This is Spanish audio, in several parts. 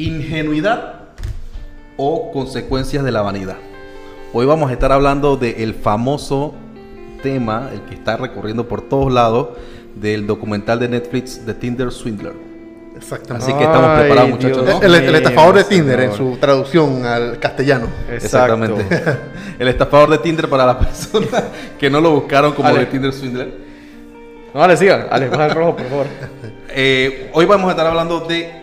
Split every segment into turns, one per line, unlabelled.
Ingenuidad o consecuencias de la vanidad. Hoy vamos a estar hablando del famoso tema, el que está recorriendo por todos lados, del documental de Netflix de Tinder Swindler.
Exactamente.
Así que estamos
Ay,
preparados, muchachos.
El, el estafador de Tinder en su traducción al castellano.
Exactamente. El estafador de Tinder para las personas que no lo buscaron como
Ale.
de Tinder Swindler.
No, dale, siga. Ale, baja el rojo, por favor.
Eh, hoy vamos a estar hablando de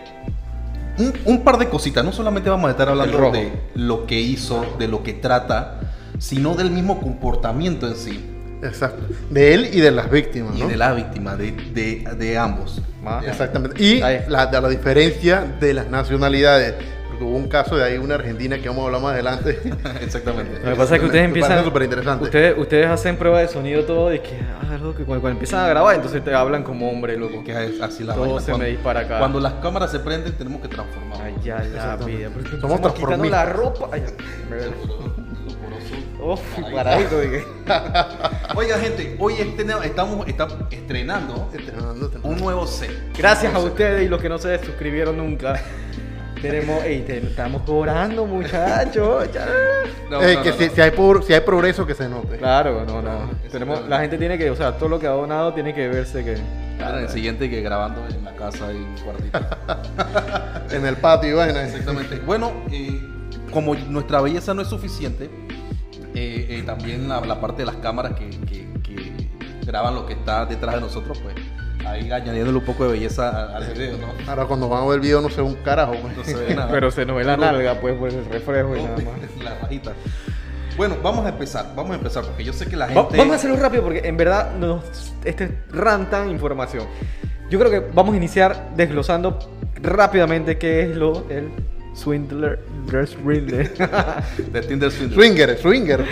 un, un par de cositas. No solamente vamos a estar hablando de lo que hizo, de lo que trata, sino del mismo comportamiento en sí.
Exacto. De él y de las víctimas,
Y
¿no?
de la víctima, de, de- de ambos.
Ma.
Exactamente. Y la, de la diferencia de las nacionalidades. Porque hubo un caso de ahí, una argentina que vamos a hablar más adelante.
Exactamente.
Lo que pasa es que ustedes empiezan.
superinteresante.
Ustedes, ustedes hacen prueba de sonido todo y que. Ah, loco, que cuando, cuando empiezan a grabar, entonces te hablan como hombre, loco.
Que es así la
Todo
vaina.
se
Cuando-
me dispara acá.
Cuando las cámaras se prenden, tenemos que transformar.
Ay, ya, la vida.
Somos transformistas.
la ropa. Ay, Uf, paradito. dije.
Oiga, gente, hoy estena- estamos, estamos estrenando
Estrenando, estrenando.
un nuevo set.
Gracias a ustedes y los que no se suscribieron nunca. Tenemos, ey, te- estamos cobrando, muchachos.
No, no,
que
no,
si,
no.
si hay por- si hay progreso, que se note.
Claro, no, no. Tenemos, la gente tiene que, o sea, todo lo que ha donado tiene que verse que.
Ahora, el siguiente que grabando en la casa en un cuartito.
En el patio y vaina.
Exactamente. Bueno, eh, como nuestra belleza no es suficiente, eh, eh, también la, la parte de las cámaras que, que- que graban lo que está detrás de nosotros, pues ahí añadiéndole un poco de belleza a- al video, ¿no?
Ahora cuando van a ver el video no se ve un carajo. pues.
No se ve nada.
Pero se nos ve la nalga, pues, por el reflejo y nada más.
La rajita. Bueno, vamos a empezar, vamos a empezar, porque yo sé que la
Va-
gente...
Vamos a hacerlo rápido porque en verdad nos este rantan información. Yo creo que vamos a iniciar desglosando rápidamente qué es lo el Swindler Swindler.
De Tinder Swindler.
Swinger, swinger.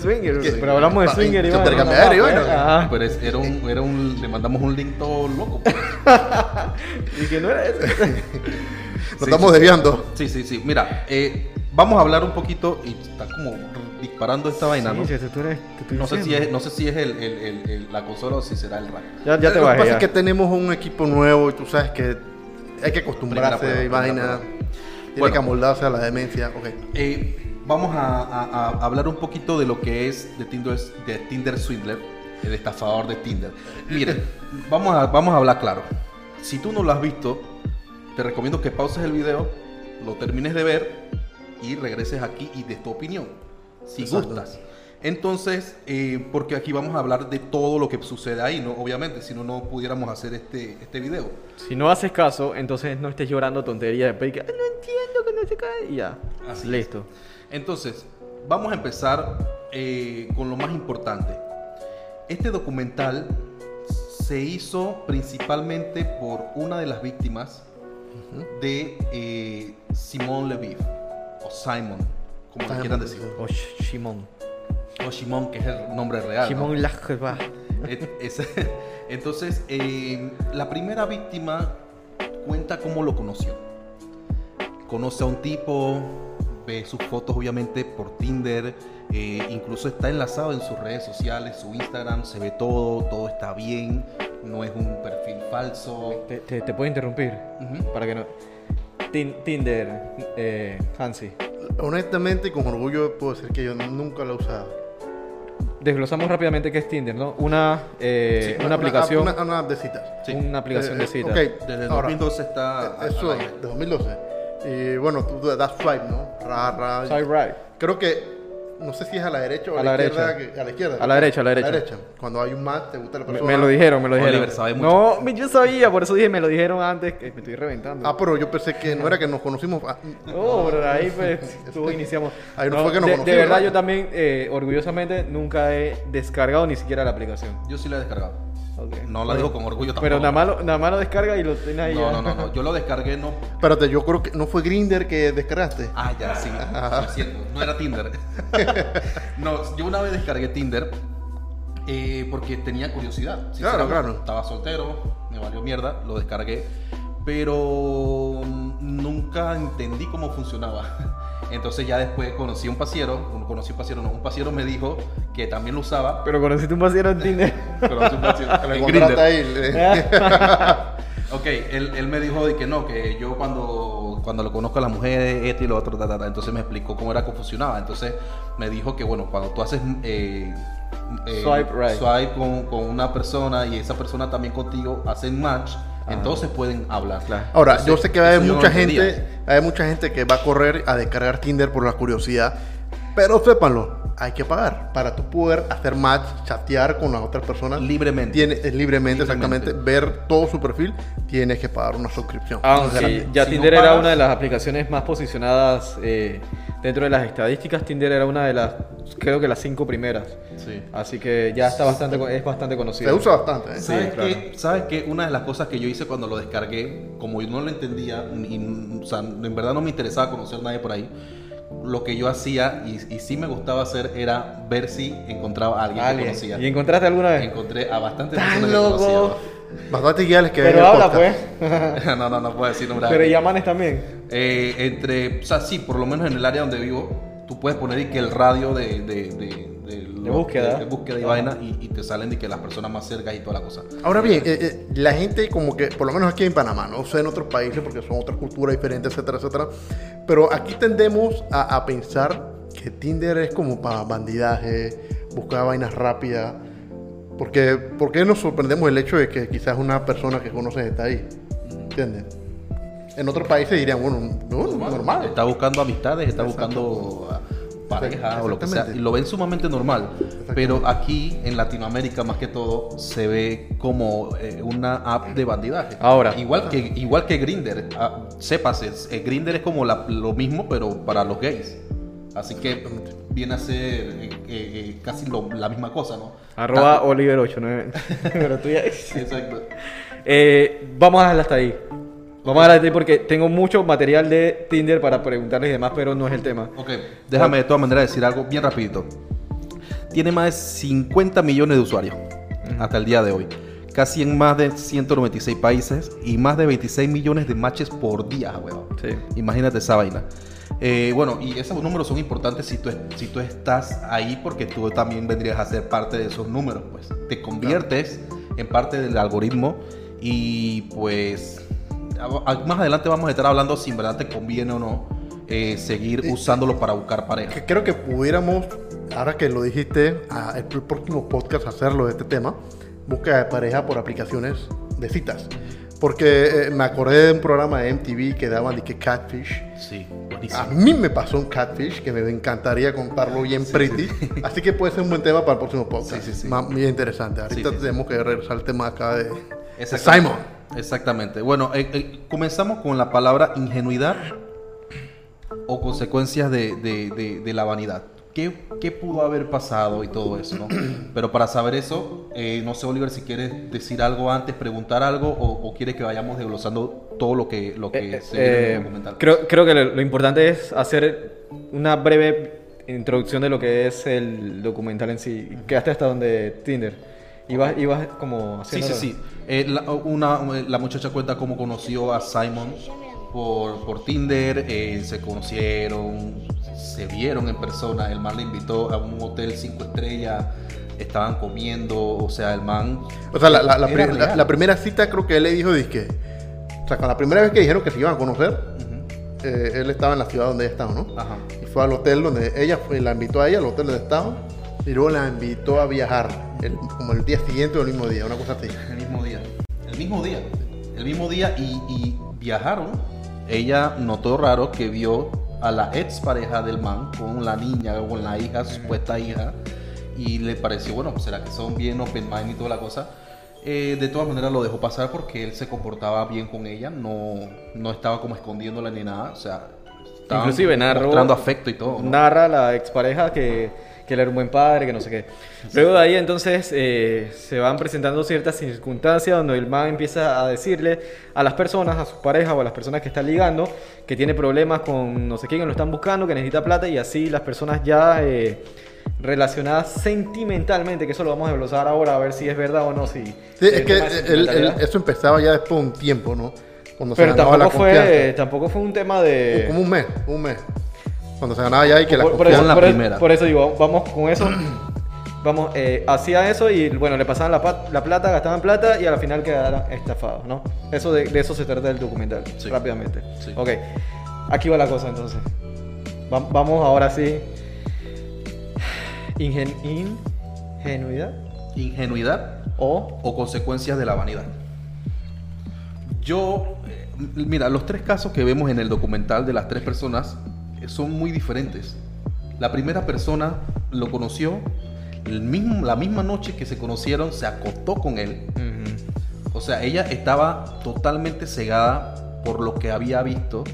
Swinger,
¿Qué?
pero hablamos de swinger vaina,
intercambiar y
no,
vaina.
pues, ajá.
Pero es- era un, era un, le mandamos un link todo loco. pues.
Y que no era eso.
Nos
Sí,
estamos
sí.
desviando.
Sí, sí, sí. Mira, eh, vamos a hablar un poquito y está como disparando esta vaina, ¿no?
Sí, sí, tú eres- estoy
No sé si es, no sé si es el, el- el- el- la consola o si será el rack.
Ya, ya te
Lo que pasa
ya.
es que tenemos un equipo nuevo y tú sabes que hay que acostumbrarse y vaina.
prueba.
Tiene
Bueno.
que amoldarse a la demencia. Ok.
Eh, vamos a, a- a hablar un poquito de lo que es de Tinder, de Tinder Swindler, el estafador de Tinder. Miren, vamos a, vamos a hablar claro. Si tú no lo has visto, te recomiendo que pauses el video, lo termines de ver y regreses aquí y des tu opinión, si
Exacto.
gustas. Entonces, eh, porque aquí vamos a hablar de todo lo que sucede ahí, ¿no? Obviamente, si no, no pudiéramos hacer este, este video.
Si no haces caso, entonces no estés llorando tonterías y que, "Ay, no entiendo que no se cae. Y ya.
Así
Listo.
Entonces, vamos a empezar eh, con lo más importante. Este documental se hizo principalmente por una de las víctimas de eh, Simón Leviev, o Simon, como le
Simon,
quieran decir.
Sh- Shimon.
O Shimon, que es el nombre real. ¿no?
Shimon Lajba.
Et- es- Entonces, eh, la primera víctima cuenta cómo lo conoció. Conoce a un tipo, ve sus fotos obviamente por Tinder, eh, incluso está enlazado en sus redes sociales, su Instagram, se ve todo, todo está bien, no es un perfil falso.
Te, te, te puedo interrumpir. Para que no. Tin- Tinder, eh, Hansi.
Honestamente, con orgullo puedo decir que yo nunca lo he usado.
Desglosamos rápidamente qué es Tinder, ¿no? Una, eh,
Sí,
una aplicación.
Una, una app de citas.
Sí.
Una aplicación de
Eh,
citas.
ok,
Desde el
ahora,
2012 está...
eh, Eso,
aire.
de 2012. Y bueno, tú das swipe, ¿no? Ra, ra.
Swipe right.
Creo que, no sé si es a la derecha o a,
A
la,
la
izquierda.
derecha.
que- a la izquierda.
A la derecha, a la derecha.
Cuando hay un match, te gusta la persona.
me lo dijeron, me lo dijeron.
Oliver sabe mucho.
No, yo sabía, por eso dije, me lo dijeron antes, que me estoy reventando.
Ah, pero yo pensé que no era que nos conocimos. ah,
Oh, pero ahí pues tú iniciamos.
Ahí no fue que nos
de, verdad
¿no?
yo también, eh, orgullosamente, nunca he descargado ni siquiera la aplicación.
Yo sí la he descargado. No la digo con orgullo tampoco.
Pero nada más, lo, nada más lo descarga y lo tienes ahí.
No,
ya.
no, no, no, yo lo descargué no
Espérate, yo creo que no fue Grinder que descargaste.
Ah, ya, sí. Lo siento, no era Tinder. no, yo una vez descargué Tinder eh, porque tenía curiosidad. sinceramente.
claro.
Estaba soltero, me valió mierda, lo descargué. Pero nunca entendí cómo funcionaba. Entonces ya después conocí a un pasiero, conocí un pasiero, no, un pasiero me dijo que también lo usaba.
Pero conociste un pasiero en Tinder.
Conocí un pasiero en. Ok, él, él me dijo de que no, que yo cuando cuando lo conozco a las mujeres, esto y lo otro, ta, ta, ta. entonces me explicó cómo era que funcionaba. Entonces me dijo que, bueno, cuando tú haces eh, eh,
Swipe right.
swipe con, con una persona y esa persona también contigo hacen match,
Ah.
entonces pueden hablar.
Ahora,
Entonces,
yo sé que va a haber
eso yo no
mucha gente, hay mucha gente que va a correr a descargar Tinder por la curiosidad, pero sépanlo, hay que pagar para tú poder hacer match, chatear con las otras personas
Libremente.
Tiene, es libremente,
Libremente.
exactamente, ver todo su perfil, tienes que pagar una suscripción.
Aunque
Gratis.
ya
Si
Tinder
no
era
pagas-
una de las aplicaciones más posicionadas eh, dentro de las estadísticas. Tinder era una de las, creo que las cinco primeras.
Sí.
Así que ya está bastante, es bastante conocido.
Se usa bastante. ¿eh?
Sí,
¿Sabes
claro.
qué? ¿Sabes qué? Una de las cosas que yo hice cuando lo descargué, como yo no lo entendía, y, o sea, en verdad no me interesaba conocer a nadie por ahí, lo que yo hacía, y, y sí me gustaba hacer, era ver si encontraba a alguien que conocía.
¿Y encontraste alguna vez?
Encontré a bastantes
¡Tan
personas que
loco!
Bastante guiales que
Pero habla
podcast.
pues.
no, no, no puedo decir nombre.
Pero y amanes también.
Eh, entre, o sea, sí, por lo menos en el área donde vivo, tú puedes poner y que el radio de, de, de, de,
búsqueda.
de búsqueda y vaina y, y te salen de que las personas más cerca y toda la cosa.
Ahora bien, eh, eh, la gente como que, por lo menos aquí en Panamá, no sé en otros países porque son otras culturas diferentes, etcétera, etcétera, pero aquí tendemos a, a pensar que Tinder es como para bandidaje, buscar vainas rápidas, porque ¿por qué nos sorprendemos el hecho de que quizás una persona que conoces está ahí? ¿Entiendes? En otros países dirían, bueno, no, normal.
Está buscando amistades, está buscando ah, pareja o lo que sea. Y lo ven sumamente normal. Pero aquí en Latinoamérica, más que todo, se ve como eh, una app de bandidaje.
Ahora.
Igual que, igual que Grinder. sépase, eh, Grinder es como la- lo mismo, pero para los gays. Así que viene a ser eh, eh, casi lo- la misma cosa, ¿no?
Arroba
Tanto-
Oliver 8, ¿no? Pero tú ya...
Exacto.
Eh, vamos a dejarla hasta ahí. Vamos a ahí porque tengo mucho material de Tinder para preguntarles y demás, pero no es el tema.
Ok, déjame de todas maneras decir algo bien rapidito. Tiene más de 50 millones de usuarios hasta el día de hoy. Casi en más de 196 países y más de 26 millones de matches por día, weón.
Sí.
Imagínate esa vaina. Eh, bueno, y esos números son importantes si tú, si tú estás ahí porque tú también vendrías a ser parte de esos números, pues. Te conviertes en parte del algoritmo y pues más adelante vamos a estar hablando si en verdad te conviene o no eh, seguir usándolo para buscar pareja.
Creo que pudiéramos, ahora que lo dijiste, a el próximo podcast hacerlo de este tema, búsqueda de pareja por aplicaciones de citas. Porque eh, me acordé de un programa de MTV que daban de que Catfish.
Sí,
A
buenísimo.
mí me pasó un Catfish que me encantaría contarlo bien pretty. Así que puede ser un buen tema para el próximo podcast.
Sí, sí, sí.
Más- Muy interesante. Ahorita
Sí, sí, sí.
tenemos que regresar al tema acá de. Simon.
Exactamente. Bueno, eh, eh, comenzamos con la palabra ingenuidad o consecuencias de, de- de- de la vanidad. ¿Qué, qué pudo haber pasado y todo eso? ¿no? Pero para saber eso, eh, no sé, Oliver, si quieres decir algo antes, preguntar algo o, o quieres que vayamos desglosando todo lo que, lo que
Eh,
se ve en
eh,
el documental.
creo, creo que lo, lo importante es hacer una breve introducción de lo que es el documental en sí. Quedaste hasta donde Tinder. Ibas, ibas como
Sí,
haciendo...
sí, sí. Eh, la, una, la muchacha cuenta cómo conoció a Simon por, por Tinder, eh, se conocieron, se vieron en persona, el man le invitó a un hotel cinco estrellas, estaban comiendo, o sea, el man...
O sea, la, la- la pri- la- primera cita creo que él le dijo, dizque, o sea, con la primera vez que dijeron que se iban a conocer, eh, él estaba en la ciudad donde ella estaba, ¿no?
Ajá.
Y fue al hotel donde ella fue, la invitó a ella, al hotel donde estaba, y luego la invitó a viajar, el- como el día siguiente o el mismo día, una cosa así.
El mismo día. El mismo día. El mismo día y, y viajaron. Ella notó raro que vio a la ex pareja del man con la niña, con la hija, supuesta hija. Y le pareció, bueno, será que son bien open mind y toda la cosa. Eh, de todas maneras lo dejó pasar porque él se comportaba bien con ella, no, no estaba como escondiéndola ni nada, o sea, estaban
Inclusive narró-
mostrando afecto y todo. ¿no?
Narra la expareja que, que él era un buen padre, que no sé qué. Luego de ahí entonces eh, se van presentando ciertas circunstancias donde el man empieza a decirle a las personas, a sus parejas o a las personas que está ligando, que tiene problemas con no sé quién, que lo están buscando, que necesita plata y así las personas ya eh, relacionadas sentimentalmente, que eso lo vamos a desglosar ahora a ver si es verdad o no. Si,
Sí,
si
es que eso empezaba ya después de un tiempo, ¿no? Cuando se
Pero
la
tampoco fue,
confianza.
tampoco fue un tema de...
Como un mes, un mes. Cuando se ganaba ya y que la
por, por eso,
la
por
primera.
por eso digo, vamos con eso. Vamos, eh, hacía eso y bueno, le pasaban la, la plata, gastaban plata y al final quedaron estafados, ¿no? Eso de, de eso se trata el documental,
Sí.
rápidamente.
Sí.
Ok. Aquí va la cosa entonces. Va- vamos ahora sí. Ingen- ingenuidad
Ingenuidad
o
o consecuencias de la vanidad. Yo, eh, mira, los tres casos que vemos en el documental de las tres personas son muy diferentes. La primera persona lo conoció el mismo- la misma noche que se conocieron, se acostó con él.
Ujú.
O sea, ella estaba totalmente cegada por lo que había visto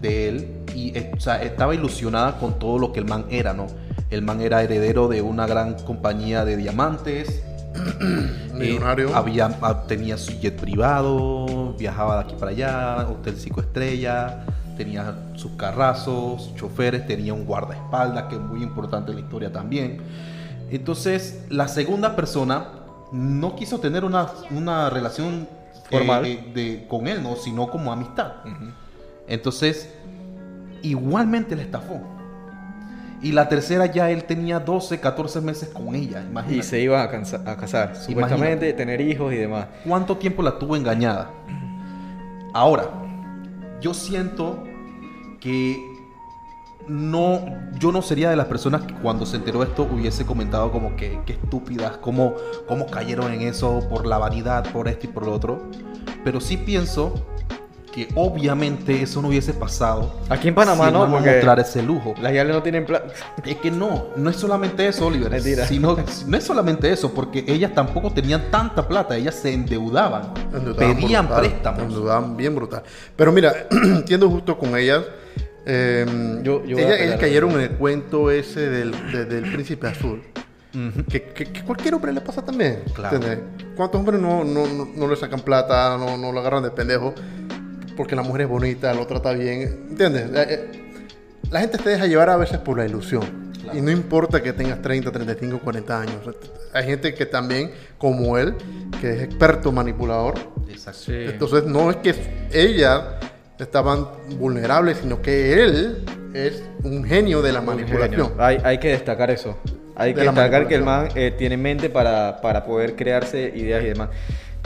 de él y eh, o sea, estaba ilusionada con todo lo que el man era, ¿no? El man era heredero de una gran compañía de diamantes.
Millonario.
Eh, había, ah, tenía su jet privado, viajaba de aquí para allá, hotel cinco estrellas, tenía sus carrazos, choferes, tenía un guardaespaldas, que es muy importante en la historia también. Entonces, la segunda persona no quiso tener una, una relación
Formal.
eh, de, con él, ¿no? sino como amistad. Entonces, igualmente le estafó. Y la tercera ya él tenía 12, 14 meses con ella,
Y
imagínate.
se iba a, cansa- a casar, supuestamente, tener hijos y demás.
¿Cuánto tiempo la tuvo engañada? Ahora, yo siento que no, yo no sería de las personas que cuando se enteró esto hubiese comentado como que, qué estúpidas, cómo, cómo cayeron en eso por la vanidad, por esto y por lo otro. Pero sí pienso que obviamente eso no hubiese pasado.
Aquí en Panamá
si
no, porque
mostrar ese lujo.
las yales no tienen plata.
Es que no, no es solamente eso, Oliver.
Mentira.
Sino, no es solamente eso, porque ellas tampoco tenían tanta plata, ellas se endeudaban,
Endeudaban
pedían
brutal,
préstamos.
Endeudaban bien brutal. Pero mira, entiendo justo con ellas. eh,
Yo- yo
ellas, ellas cayeron en el cuento ese del, de- del príncipe azul. Que, que- que cualquier hombre le pasa también.
Claro.
¿Cuántos hombres no, no, no, no le sacan plata, no, no lo agarran de pendejo? Porque la mujer es bonita, lo trata bien. ¿Entiendes? Eh, eh, La gente te deja llevar a veces por la ilusión.
Claro.
Y no importa que tengas 30, 35, 40 años. Hay gente que también, como él, que es experto manipulador,
Exacto.
Sí.
entonces no es que ellas estaban vulnerables, sino que él es un genio de la manipulación.
Hay, hay que destacar eso. Hay
De
que destacar que el man eh, tiene mente para, para poder crearse ideas y demás.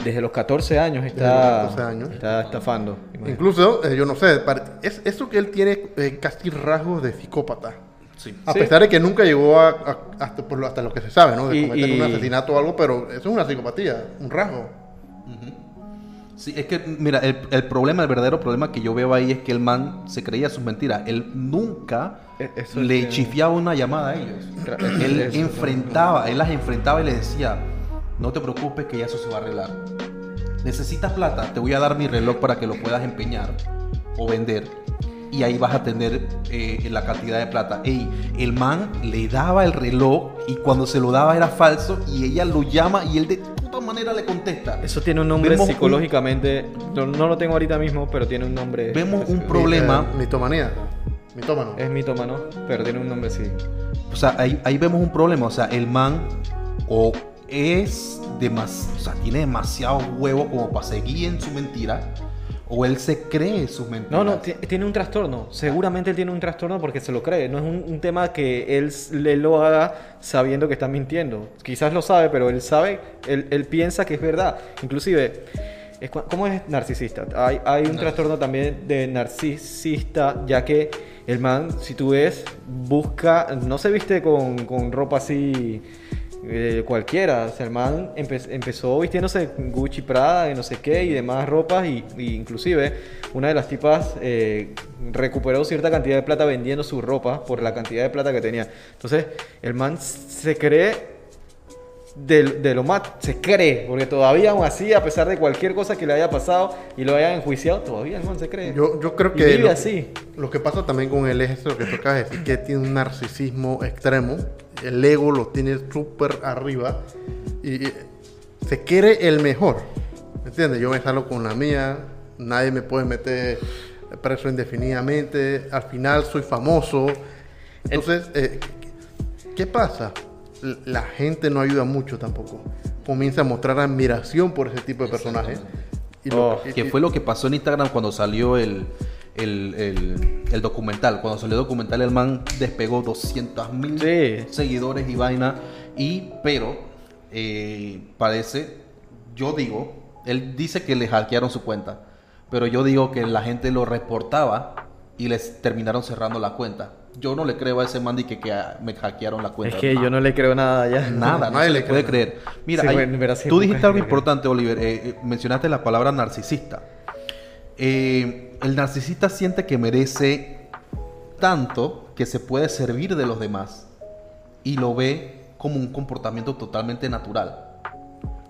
Desde los 14 años está,
los 14 años.
está estafando. imagínate.
Incluso, eh, yo no sé, es eso que él tiene eh, casi rasgos de psicópata.
Sí.
A
Sí.
pesar de que nunca llegó a, a- hasta, por lo, hasta lo que se sabe, ¿no? De
Y-
cometer
y-
un asesinato o algo, pero eso es una psicopatía, un rasgo.
Sí, es que, mira, el, el problema, el verdadero problema que yo veo ahí es que el man se creía sus mentiras. Él nunca
E- eso
le
que-
chifiaba una llamada a ellos. Él
eso,
enfrentaba, él las enfrentaba y les decía, no te preocupes que ya eso se va a arreglar. Necesitas plata, te voy a dar mi reloj para que lo puedas empeñar o vender. Y ahí vas a tener eh, la cantidad de plata. Ey, el man le daba el reloj y cuando se lo daba era falso y ella lo llama y él de toda manera le contesta.
Eso tiene un nombre
Vemos un-
psicológicamente. No, no lo tengo ahorita mismo, pero tiene un nombre.
Vemos un. Problema.
Eh, mitomanía. Mitómano.
Es mitómano, pero tiene un nombre así.
O sea, ahí, ahí vemos un problema. O sea, el man o es demasiado, o sea, tiene demasiado huevo como para seguir en su mentira, o él se cree sus mentiras.
No, no, ti- tiene un trastorno. Seguramente él tiene un trastorno porque se lo cree. No es un, un tema que él le lo haga sabiendo que está mintiendo. Quizás lo sabe, pero él sabe, él, él piensa que es verdad. Inclusive, es ¿cómo es narcisista? Hay, hay un trastorno también de narcisista, ya que el man, si tú ves, busca, no se viste con, con ropa así eh, cualquiera. O sea, el man empe- empezó vistiéndose Gucci, Prada y no sé qué y demás ropas y, y inclusive una de las tipas eh, recuperó cierta cantidad de plata vendiendo su ropa por la cantidad de plata que tenía. Entonces, el man se cree de, de lo más, se cree, porque todavía aún así, a pesar de cualquier cosa que le haya pasado y lo hayan enjuiciado, todavía el man se cree.
Yo, yo creo
Y
que
vive
lo,
así.
lo que pasa también con él es eso que tocas decir, que tiene un narcisismo extremo. El ego lo tiene súper arriba y y se cree el mejor. ¿Me entiendes? Yo me salgo con la mía, nadie me puede meter preso indefinidamente, al final soy famoso. Entonces, eh, ¿qué pasa? La gente no ayuda mucho tampoco. Comienza a mostrar admiración por ese tipo de personajes. Y lo-
Oh,
y-
Que fue lo que pasó en Instagram cuando salió el, el, el- el documental. Cuando salió el documental, el man despegó 200 mil
Sí.
seguidores y vaina. Y, pero, eh, parece, yo digo, él dice que le hackearon su cuenta. Pero yo digo que la gente lo reportaba y les terminaron cerrando la cuenta. Yo no le creo a ese Mandy que, que me hackearon la cuenta.
Es que yo no le creo nada ya.
Nada, no
Nadie
se
le
puede
cree.
creer. Mira,
Sí,
hay-
bueno,
tú dijiste algo importante, Oliver. eh, eh, mencionaste la palabra narcisista. Eh, el narcisista siente que merece tanto que se puede servir de los demás y lo ve como un comportamiento totalmente natural.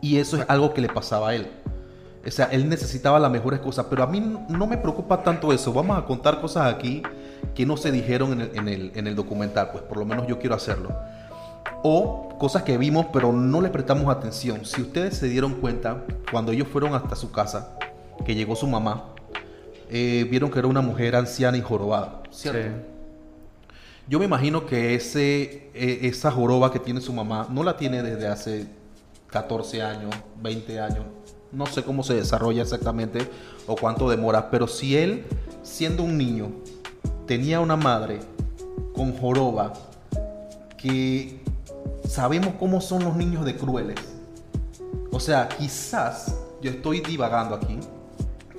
Y eso es algo que le pasaba a él. O sea, él necesitaba las mejores cosas, pero a mí no me preocupa tanto eso. Vamos a contar cosas aquí que no se dijeron el- en el documental, pues por lo menos yo quiero hacerlo. O cosas que vimos pero no le prestamos atención. Si ustedes se dieron cuenta, cuando ellos fueron hasta su casa, que llegó su mamá, eh, vieron que era una mujer anciana y jorobada. ¿cierto?
Sí.
Yo me imagino que ese, eh, esa joroba que tiene su mamá no la tiene desde hace 14 años, 20 años. No sé cómo se desarrolla exactamente o cuánto demora, pero si él, siendo un niño, tenía una madre con joroba, que sabemos cómo son los niños de crueles. O sea, quizás, yo estoy divagando aquí,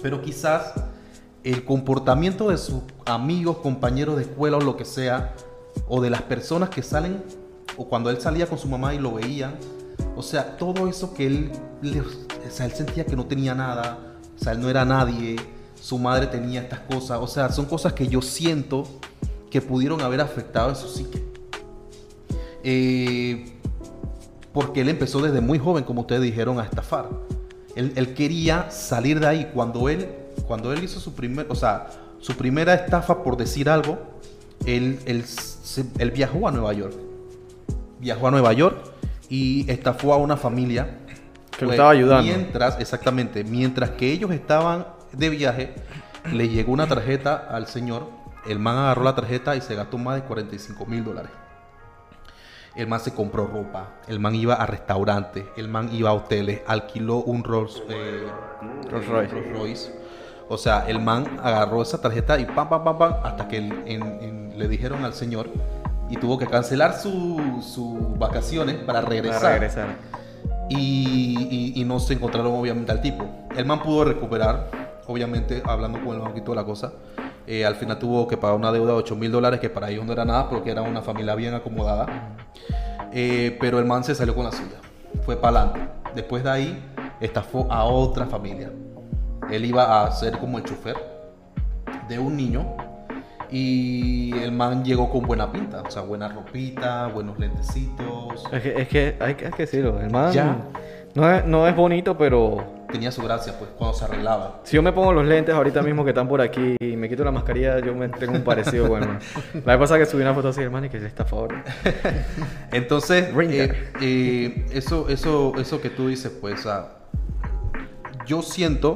pero quizás el comportamiento de sus amigos, compañeros de escuela o lo que sea, o de las personas que salen, o cuando él salía con su mamá y lo veían, o sea, todo eso que él, él sentía que no tenía nada, o sea, él no era nadie, su madre tenía estas cosas, o sea, son cosas que yo siento que pudieron haber afectado en su psique. Eh, porque él empezó desde muy joven, como ustedes dijeron, a estafar. Él quería salir de ahí. Cuando él, cuando él hizo su primer, o sea, su primera estafa, por decir algo, él, él, él viajó a Nueva York. Viajó a Nueva York y estafó a una familia
Que lo estaba ayudando.
Mientras, exactamente, mientras que ellos estaban de viaje, le llegó una tarjeta al señor. El man agarró la tarjeta y se gastó más de 45 mil dólares. El man se compró ropa, el man iba a restaurantes, el man iba a hoteles, alquiló un Rolls, eh,
Rolls Royce.
Rolls Royce. O sea, el man agarró esa tarjeta y pam, pam, pam, pam, hasta que el- en- en- le dijeron al señor y tuvo que cancelar sus su vacaciones para regresar.
Para regresar.
Y, y- y no se encontraron obviamente al tipo. El man pudo recuperar, obviamente, hablando con el banco y toda la cosa. Eh, al final tuvo que pagar una deuda de 8 mil dólares, que para ellos no era nada, porque era una familia bien acomodada. Eh, pero el man se salió con la suya. Fue para adelante. Después de ahí, estafó a otra familia. Él iba a ser como el chofer de un niño. Y el man llegó con buena pinta, o sea, buena ropita, buenos lentecitos.
Es que, es que hay, que- decirlo, el man
Ya.
no es, no es bonito, pero
Tenía su gracia, pues, cuando se arreglaba.
si yo me pongo los lentes ahorita mismo que están por aquí y me quito la mascarilla, yo me tengo un parecido man. La vez pasada que subí una foto así, hermano, y que es estafador.
Entonces,
Ringer.
eh, eh, eso, eso, eso que tú dices, pues, ah, yo siento,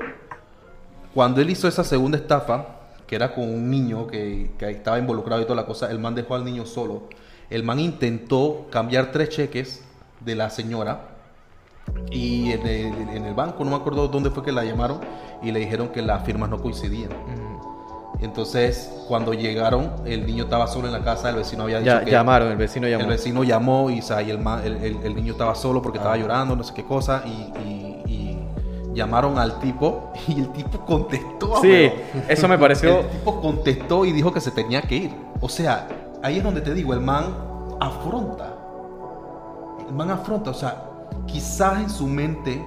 cuando él hizo esa segunda estafa, que era con un niño que, que estaba involucrado y toda la cosa, el man dejó al niño solo. El man intentó cambiar tres cheques de la señora y en el, en el banco, no me acuerdo dónde fue que la llamaron y le dijeron que las firmas no coincidían. Entonces, cuando llegaron, el niño estaba solo en la casa, el vecino había dicho
Ya,
que...
llamaron, el vecino llamó.
El vecino llamó y, o sea, y el, el- el- niño estaba solo porque estaba llorando, no sé qué cosa, y, y- y llamaron al tipo y el tipo contestó.
Sí, eso me pareció...
El tipo contestó y dijo que se tenía que ir. O sea, ahí es donde te digo, el man afronta. El man afronta, o sea, quizás en su mente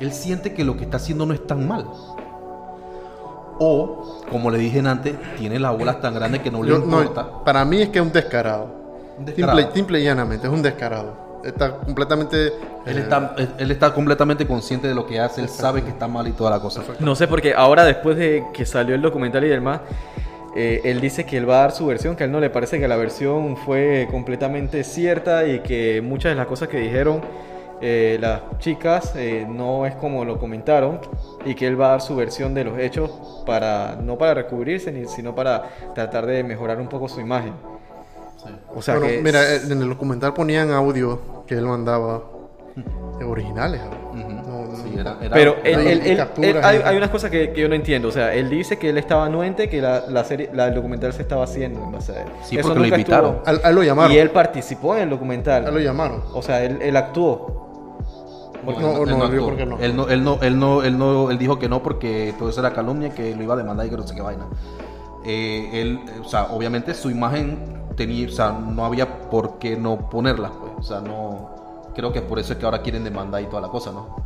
él siente que lo que está haciendo no es tan mal. O, como le dije antes, tiene las bolas tan grandes que no le
Yo- no,
importa.
para mí es que es un descarado.
Un descarado.
Simple, simple y llanamente, es un descarado. Está completamente.
Él
eh,
está, él- él está completamente consciente de lo que hace, él sabe que está mal y toda la cosa.
No sé, porque ahora después de que salió el documental y demás, eh, él dice que él va a dar su versión, que a él no le parece que la versión fue completamente cierta y que muchas de las cosas que dijeron eh, las chicas eh, no es como lo comentaron y que él va a dar su versión de los hechos para no para recubrirse, ni, sino para tratar de mejorar un poco su imagen. O sea
bueno,
que
mira, en el documental ponían audio que él mandaba originales.
Ujú.
No, no,
Sí, era- era-
Pero él- él- él- hay, hay unas cosas que, que yo no entiendo. O sea, él dice que él estaba anuente, que la, la serie, la, el documental se estaba haciendo. en base a él.
Sí,
Eso
porque lo invitaron.
estuvo.
A, a él lo llamaron.
Y él participó en el documental.
A él lo llamaron.
O sea, él, él actuó. porque-
No, no,
él
porque no.
Él no, él no, él no, él no, él dijo que no porque todo eso era calumnia, que lo iba a demandar y que no sé qué vaina. Eh, él, eh, o sea, obviamente su imagen tenía, o sea, no había por qué no ponerla, pues, o sea, no, creo que por eso es que ahora quieren demandar y toda la cosa, ¿no?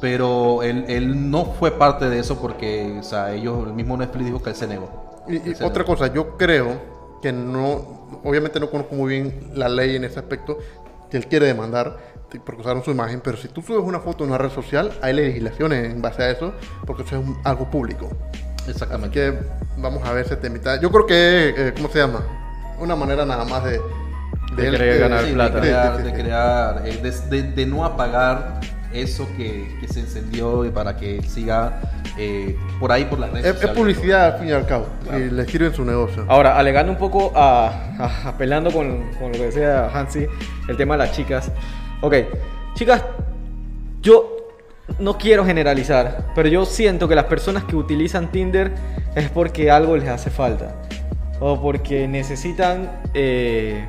Pero él, él no fue parte de eso porque, o sea, ellos, el mismo Netflix dijo que él se negó.
Y, y
Él se
otra
negó.
cosa, yo creo que no, obviamente no conozco muy bien la ley en ese aspecto, que él quiere demandar porque usaron su imagen, pero si tú subes una foto en una red social, hay legislaciones en base a eso, porque eso es un- algo público. Así
Exactamente.
que vamos a ver ese temita. Yo creo que, eh, ¿cómo se llama? Una manera nada más de...
De
él,
querer ganar
Sí,
plata.
De crear, de, crear, eh, de, de- de no apagar eso que, que se encendió y para que siga eh, por ahí por las redes
Es, es publicidad al fin y al cabo,
Claro.
y le sirve en su negocio.
Ahora, alegando un poco a, a- apelando con, con lo que decía Hansi, el tema de las chicas. Ok, chicas, yo no quiero generalizar, pero yo siento que las personas que utilizan Tinder es porque algo les hace falta. O porque necesitan... eh,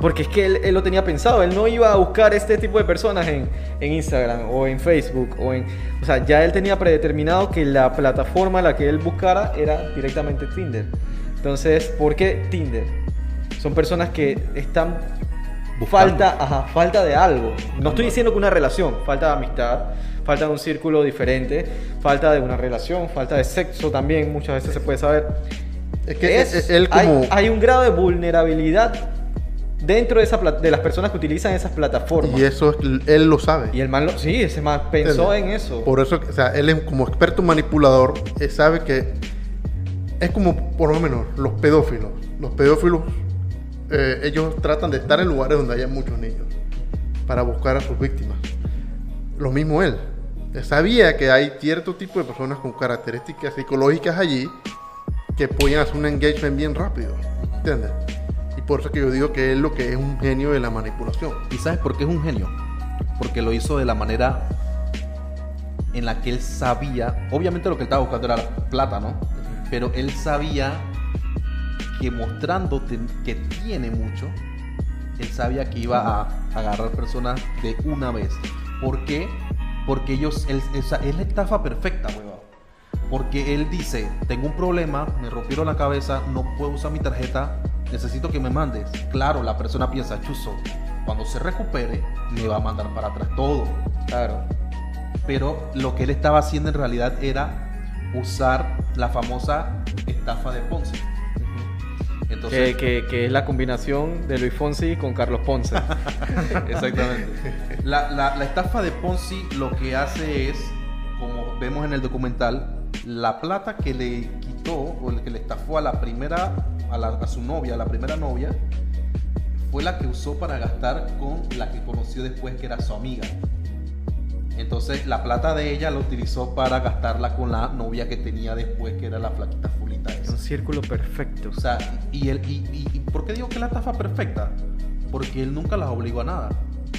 porque es que él, él lo tenía pensado, él no iba a buscar este tipo de personas en, en Instagram o en Facebook o en... O sea, ya él tenía predeterminado que la plataforma a la que él buscara era directamente Tinder. Entonces, ¿por qué Tinder? Son personas que están...
Buscando.
Falta, ajá, falta de algo. No estoy diciendo que una relación, falta de amistad, falta de un círculo diferente, falta de una relación, falta de sexo también, muchas veces se puede saber.
Es que
Es-
es- él
hay-
como...
hay, un grado de vulnerabilidad dentro de, esa, de las personas que utilizan esas plataformas.
Y eso es- él lo sabe.
Y el man, lo- sí, ese man pensó en eso.
Por eso, o sea, él es como experto manipulador, él sabe que es como, por lo menos, los pedófilos. Los pedófilos, eh, ellos tratan de estar en lugares donde haya muchos niños para buscar a sus víctimas. Lo mismo él. Él sabía que hay cierto tipo de personas con características psicológicas allí que pueden hacer un engagement bien rápido. ¿Entiendes? Y por eso que yo digo que él lo que es un genio de la manipulación.
¿Y sabes por qué es un genio? Porque lo hizo de la manera en la que él sabía, obviamente lo que él estaba buscando era la plata, ¿no? Pero él sabía que mostrándote que tiene mucho, él sabía que iba a agarrar personas de una vez. ¿Por qué? Porque ellos, es la estafa perfecta, huevón. Porque él dice, tengo un problema, me rompieron la cabeza, no puedo usar mi tarjeta, necesito que me mandes. Claro, la persona piensa, chuzo, cuando se recupere, me va a mandar para atrás todo.
Claro.
Pero lo que él estaba haciendo en realidad era usar la famosa estafa de Ponce. Entonces,
Que, que- que es la combinación de Luis Fonsi con Carlos Ponce.
Exactamente. La, la- la estafa de Ponzi lo que hace es, como vemos en el documental, la plata que le quitó o el que le estafó a la primera, a, la- a su novia, a la primera novia, fue la que usó para gastar con la que conoció después que era su amiga. Entonces la plata de ella la utilizó para gastarla con la novia que tenía después, que era la flaquita fulita
Es
esa.
un círculo perfecto.
O sea, y, él, y, y- y ¿por qué digo que la estafa perfecta? Porque él nunca las obligó a nada.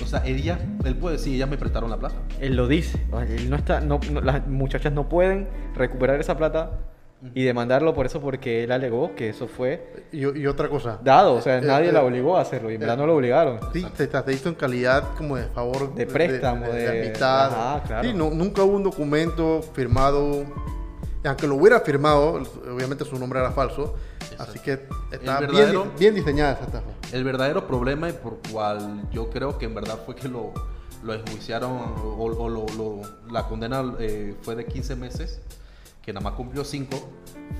O sea, ella, él puede decir, ellas me prestaron la plata.
Él lo dice. Él no está, no, no- las muchachas no pueden recuperar esa plata y demandarlo por eso porque él alegó que eso fue
Y, y otra cosa.
dado. O sea,
Eh,
nadie
eh,
la obligó a hacerlo y en verdad no lo obligaron.
Sí, te, te hizo en calidad como de favor.
De préstamo, de-
amistad.
Ajá, claro.
Sí, no- nunca hubo un documento firmado. y aunque lo hubiera firmado, obviamente su nombre era falso. Así que está bien, bien diseñada esa estafa.
El verdadero problema y por cual yo creo que en verdad fue que lo, lo enjuiciaron o, o lo- lo- la condena eh, fue de 15 meses, que nada más cumplió 5,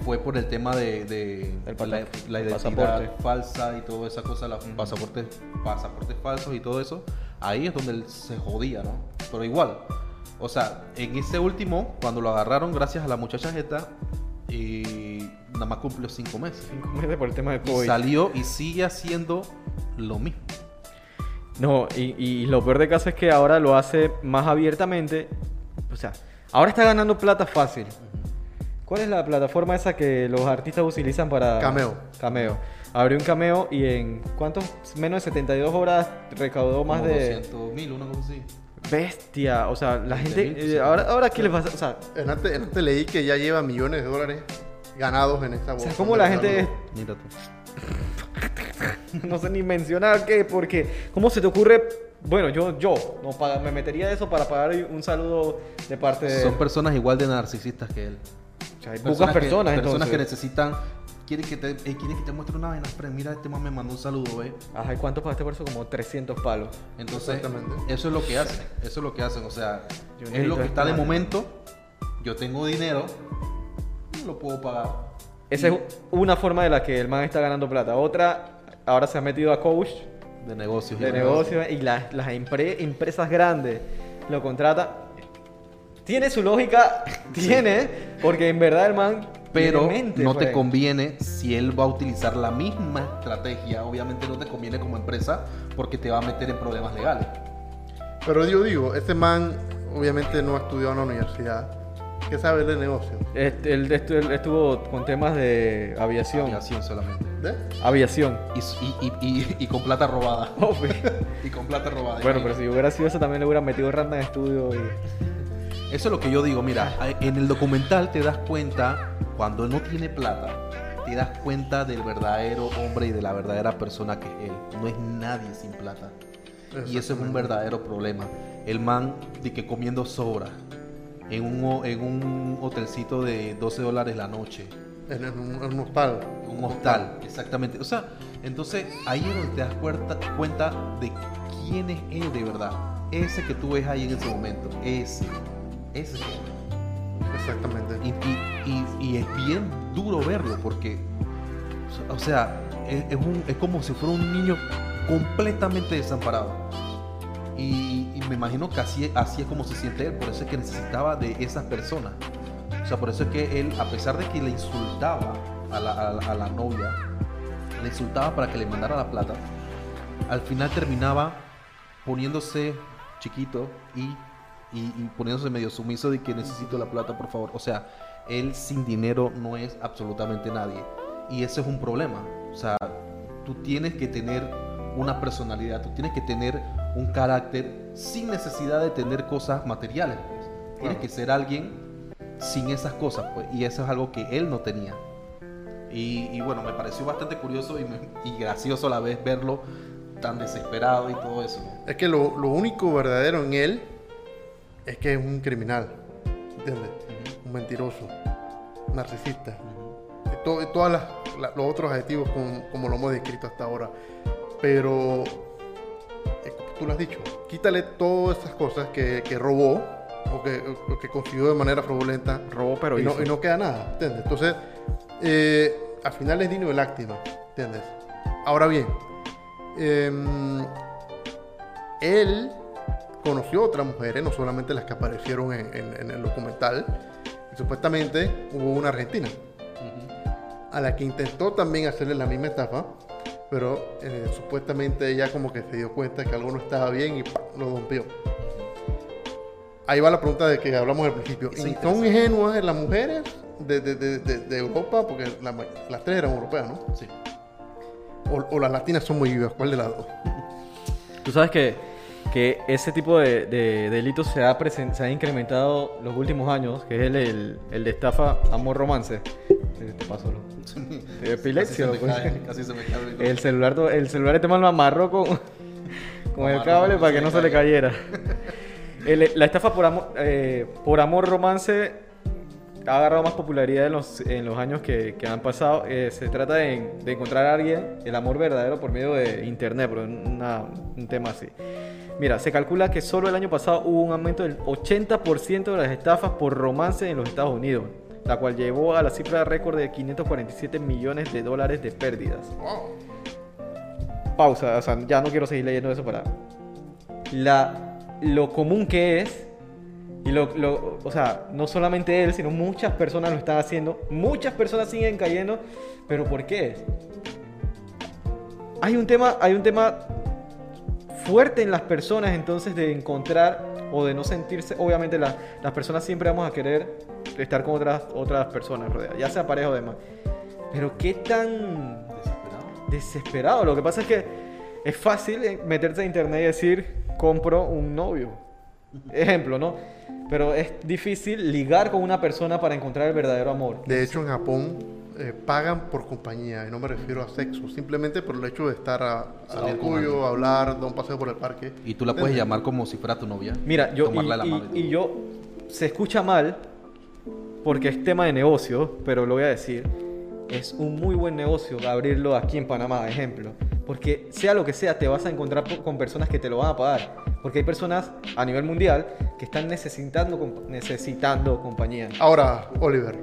fue por el tema de, de
El
la, la identidad
pasaporte.
falsa y toda esa cosa, los pasaportes, pasaportes falsos y todo eso. Ahí es donde él se jodía, ¿no? Pero igual, o sea, en ese último, cuando lo agarraron gracias a la muchacha esta, y nada más cumplió 5 meses.
Cinco meses por el tema de
Y
COVID.
salió y sigue haciendo lo mismo.
No, y, y lo peor de caso es que ahora lo hace más abiertamente. O sea, ahora está ganando plata fácil. ¿Cuál es la plataforma esa que los artistas utilizan para...
Cameo.
Cameo. Abrió un cameo y en ¿cuántos? Menos de 72 horas recaudó más
Como
de...
200 mil, una cosa así.
Bestia. O sea, la
20
gente... eh, ahora, ahora ¿qué les pasa? O sea,
En antes, en antes leí que ya lleva millones de dólares ganados en esta
o
bolsa.
sea, ¿cómo la gente...
Mira tú.
no sé ni mencionar qué, porque ¿cómo se te ocurre bueno, yo, yo, no paga- me metería eso para pagar un saludo de parte de...
Son personas igual de narcisistas que él.
o sea, hay
Personas
pocas
que-
personas,
Personas que necesitan. Quieren que te, eh, quieren que te muestre una vaina. Pero mira, este man me mandó un saludo, ¿ves?
Ajá, ¿y cuánto pagaste por eso? Como 300 palos.
Entonces,
Exactamente.
eso es lo que hacen. Eso es lo que hacen. O sea,
Yo
es lo que está de
esto.
momento. Yo tengo dinero. Lo puedo pagar.
Esa
Y-
es una forma de la que el man está ganando plata. Otra, ahora se ha metido a coach
de negocios. y
de negocio y las, las empre- empresas grandes lo contratan. Tiene su lógica, tiene, porque en verdad el man
Pero
mente,
no te
pues.
conviene si él va a utilizar la misma estrategia. Obviamente no te conviene como empresa porque te va a meter en problemas legales.
Pero yo digo, este man obviamente no ha estudiado en la universidad. ¿Qué sabe de negocio?
Este, él, estu- él estuvo con temas de aviación.
Aviación solamente.
¿De?
Aviación.
Y, y- y- y- y con plata robada. Y con plata robada.
bueno, pero si hubiera sido eso también le hubiera metido randa en estudio y...
Eso es lo que yo digo, mira, en el documental te das cuenta, cuando no tiene plata, te das cuenta del verdadero hombre y de la verdadera persona que es él. No es nadie sin plata. Y eso es un verdadero problema. El man de que comiendo sobra en un, en un hotelcito de 12 dólares la noche.
En, un, en un hostal.
Un hostal, exactamente. O sea, entonces ahí es donde te das cuenta, cuenta de quién es él de verdad. Ese que tú ves ahí en ese momento. Ese. Ese.
Exactamente.
Y, y- y- y es bien duro verlo porque, o sea, es, es un- es como si fuera un niño completamente desamparado. Y, me imagino que así, así es como se siente él, por eso es que necesitaba de esas personas. O sea, por eso es que él, a pesar de que le insultaba a la, a novia, le insultaba para que le mandara la plata, al final terminaba poniéndose chiquito y, y, y poniéndose medio sumiso de que necesito la plata, por favor. O sea, él sin dinero no es absolutamente nadie. Y ese es un problema. O sea, tú tienes que tener una personalidad, tú tienes que tener un carácter sin necesidad de tener cosas materiales. pues. Tienes que ser alguien sin esas cosas, pues. Y eso es algo que él no tenía. Y, y bueno, me pareció bastante curioso y, me- y gracioso a la vez verlo tan desesperado y todo eso.
Es que lo, lo único verdadero en él es que es un criminal. ¿Entiendes? Un mentiroso. Narcisista. Y to- y todas las, la- los otros adjetivos como, como lo hemos descrito hasta ahora. Pero, tú lo has dicho, quítale todas esas cosas que, que robó o que, o que consiguió de manera fraudulenta
Robó, pero
y, no, y no queda nada, ¿entiendes? Entonces, eh, al final es digno de lástima, ¿entiendes? Ahora bien, em, él conoció otras mujeres, no solamente las que aparecieron en, en- en el documental, y supuestamente hubo una argentina, a la que intentó también hacerle la misma estafa, pero eh, supuestamente ella como que se dio cuenta que algo no estaba bien y ¡pam! lo rompió. Ahí va la pregunta de que hablamos al principio. ¿Y ¿Son ingenuas las mujeres de, de- de- de- de Europa? Porque la las tres eran europeas, ¿no?
Sí.
O, o las latinas son muy vivas. ¿Cuál de las dos?
Tú sabes que, que ese tipo de, de delitos se ha, presen- se ha incrementado los últimos años, que es el, el, el de estafa, amor, romance. Eh, Te paso, ¿no? Epilepsia,
Casi se me
pues.
cae, casi se me cae el
celular, el celular este man lo amarró con, con el cable
para
para que no se le cayera. El- la estafa por amor, eh, por amor romance ha agarrado más popularidad en los, en los años que, que han pasado. Eh, se trata de, de encontrar a alguien, el amor verdadero, por medio de internet, pero una- un tema así. Mira, se calcula que solo el año pasado hubo un aumento del 80% de las estafas por romance en los Estados Unidos, la cual llevó a la cifra récord de 547 millones de dólares de pérdidas. Pausa, o sea, ya no quiero seguir leyendo eso para... La, lo común que es, y lo, lo- o sea, no solamente él, sino muchas personas lo están haciendo, muchas personas siguen cayendo, pero ¿por qué? Hay un tema, hay un tema fuerte en las personas entonces de encontrar o de no sentirse, obviamente la- las personas siempre vamos a querer estar con otras, otras personas rodeadas, ya sea pareja o demás, pero qué tan
Desesperado.
desesperado. Lo que pasa es que es fácil eh, meterse a internet y decir, compro un novio. Ejemplo, ¿no? Pero es difícil ligar con una persona para encontrar el verdadero amor.
De hecho, en Japón eh, pagan por compañía, y no me refiero a sexo, simplemente por el hecho de estar a, tuyo,
alguien.
hablar, dar un paseo por el parque.
Y tú la puedes llamar como si fuera tu novia.
Mira, yo
de la
y, y-
y
y yo se escucha mal porque es tema de negocio, pero lo voy a decir. Es un muy buen negocio abrirlo aquí en Panamá, ejemplo. Porque sea lo que sea, te vas a encontrar con personas que te lo van a pagar. Porque hay personas a nivel mundial que están necesitando, comp- necesitando compañía.
Ahora, Oliver,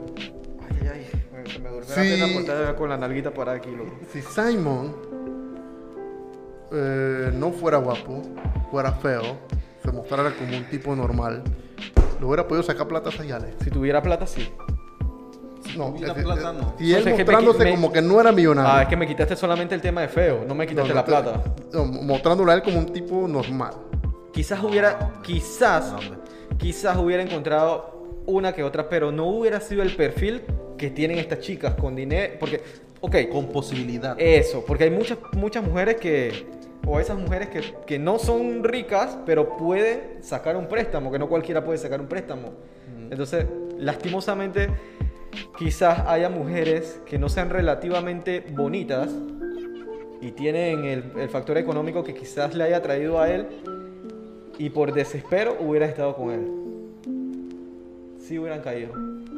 Ay, ay, ay. Se me durmió
Sí.
la con la nalguita para aquí, loco.
si Simon eh, no fuera guapo, fuera feo, se mostrara como un tipo normal, ¿le hubiera podido sacar plata a yales?
Si tuviera plata, sí.
No,
tuviera
es- es-
plata, no.
Si él mostrándose
me-
como que no era millonario.
Ah, es que me quitaste solamente el tema de feo, no me quitaste
No,
la
no
plata.
no, mostrándolo a él como un tipo normal.
Quizás hubiera, quizás,
No, hombre.
quizás hubiera encontrado una que otra, pero no hubiera sido el perfil que tienen estas chicas con dinero, porque, ok,
Con posibilidad.
eso, porque hay muchas, muchas mujeres que, o esas mujeres que, que no son ricas, pero pueden sacar un préstamo, que no cualquiera puede sacar un préstamo. Entonces, lastimosamente, quizás haya mujeres que no sean relativamente bonitas y tienen el, el factor económico que quizás le haya traído a él y por desespero hubiera estado con él. Sí hubieran caído.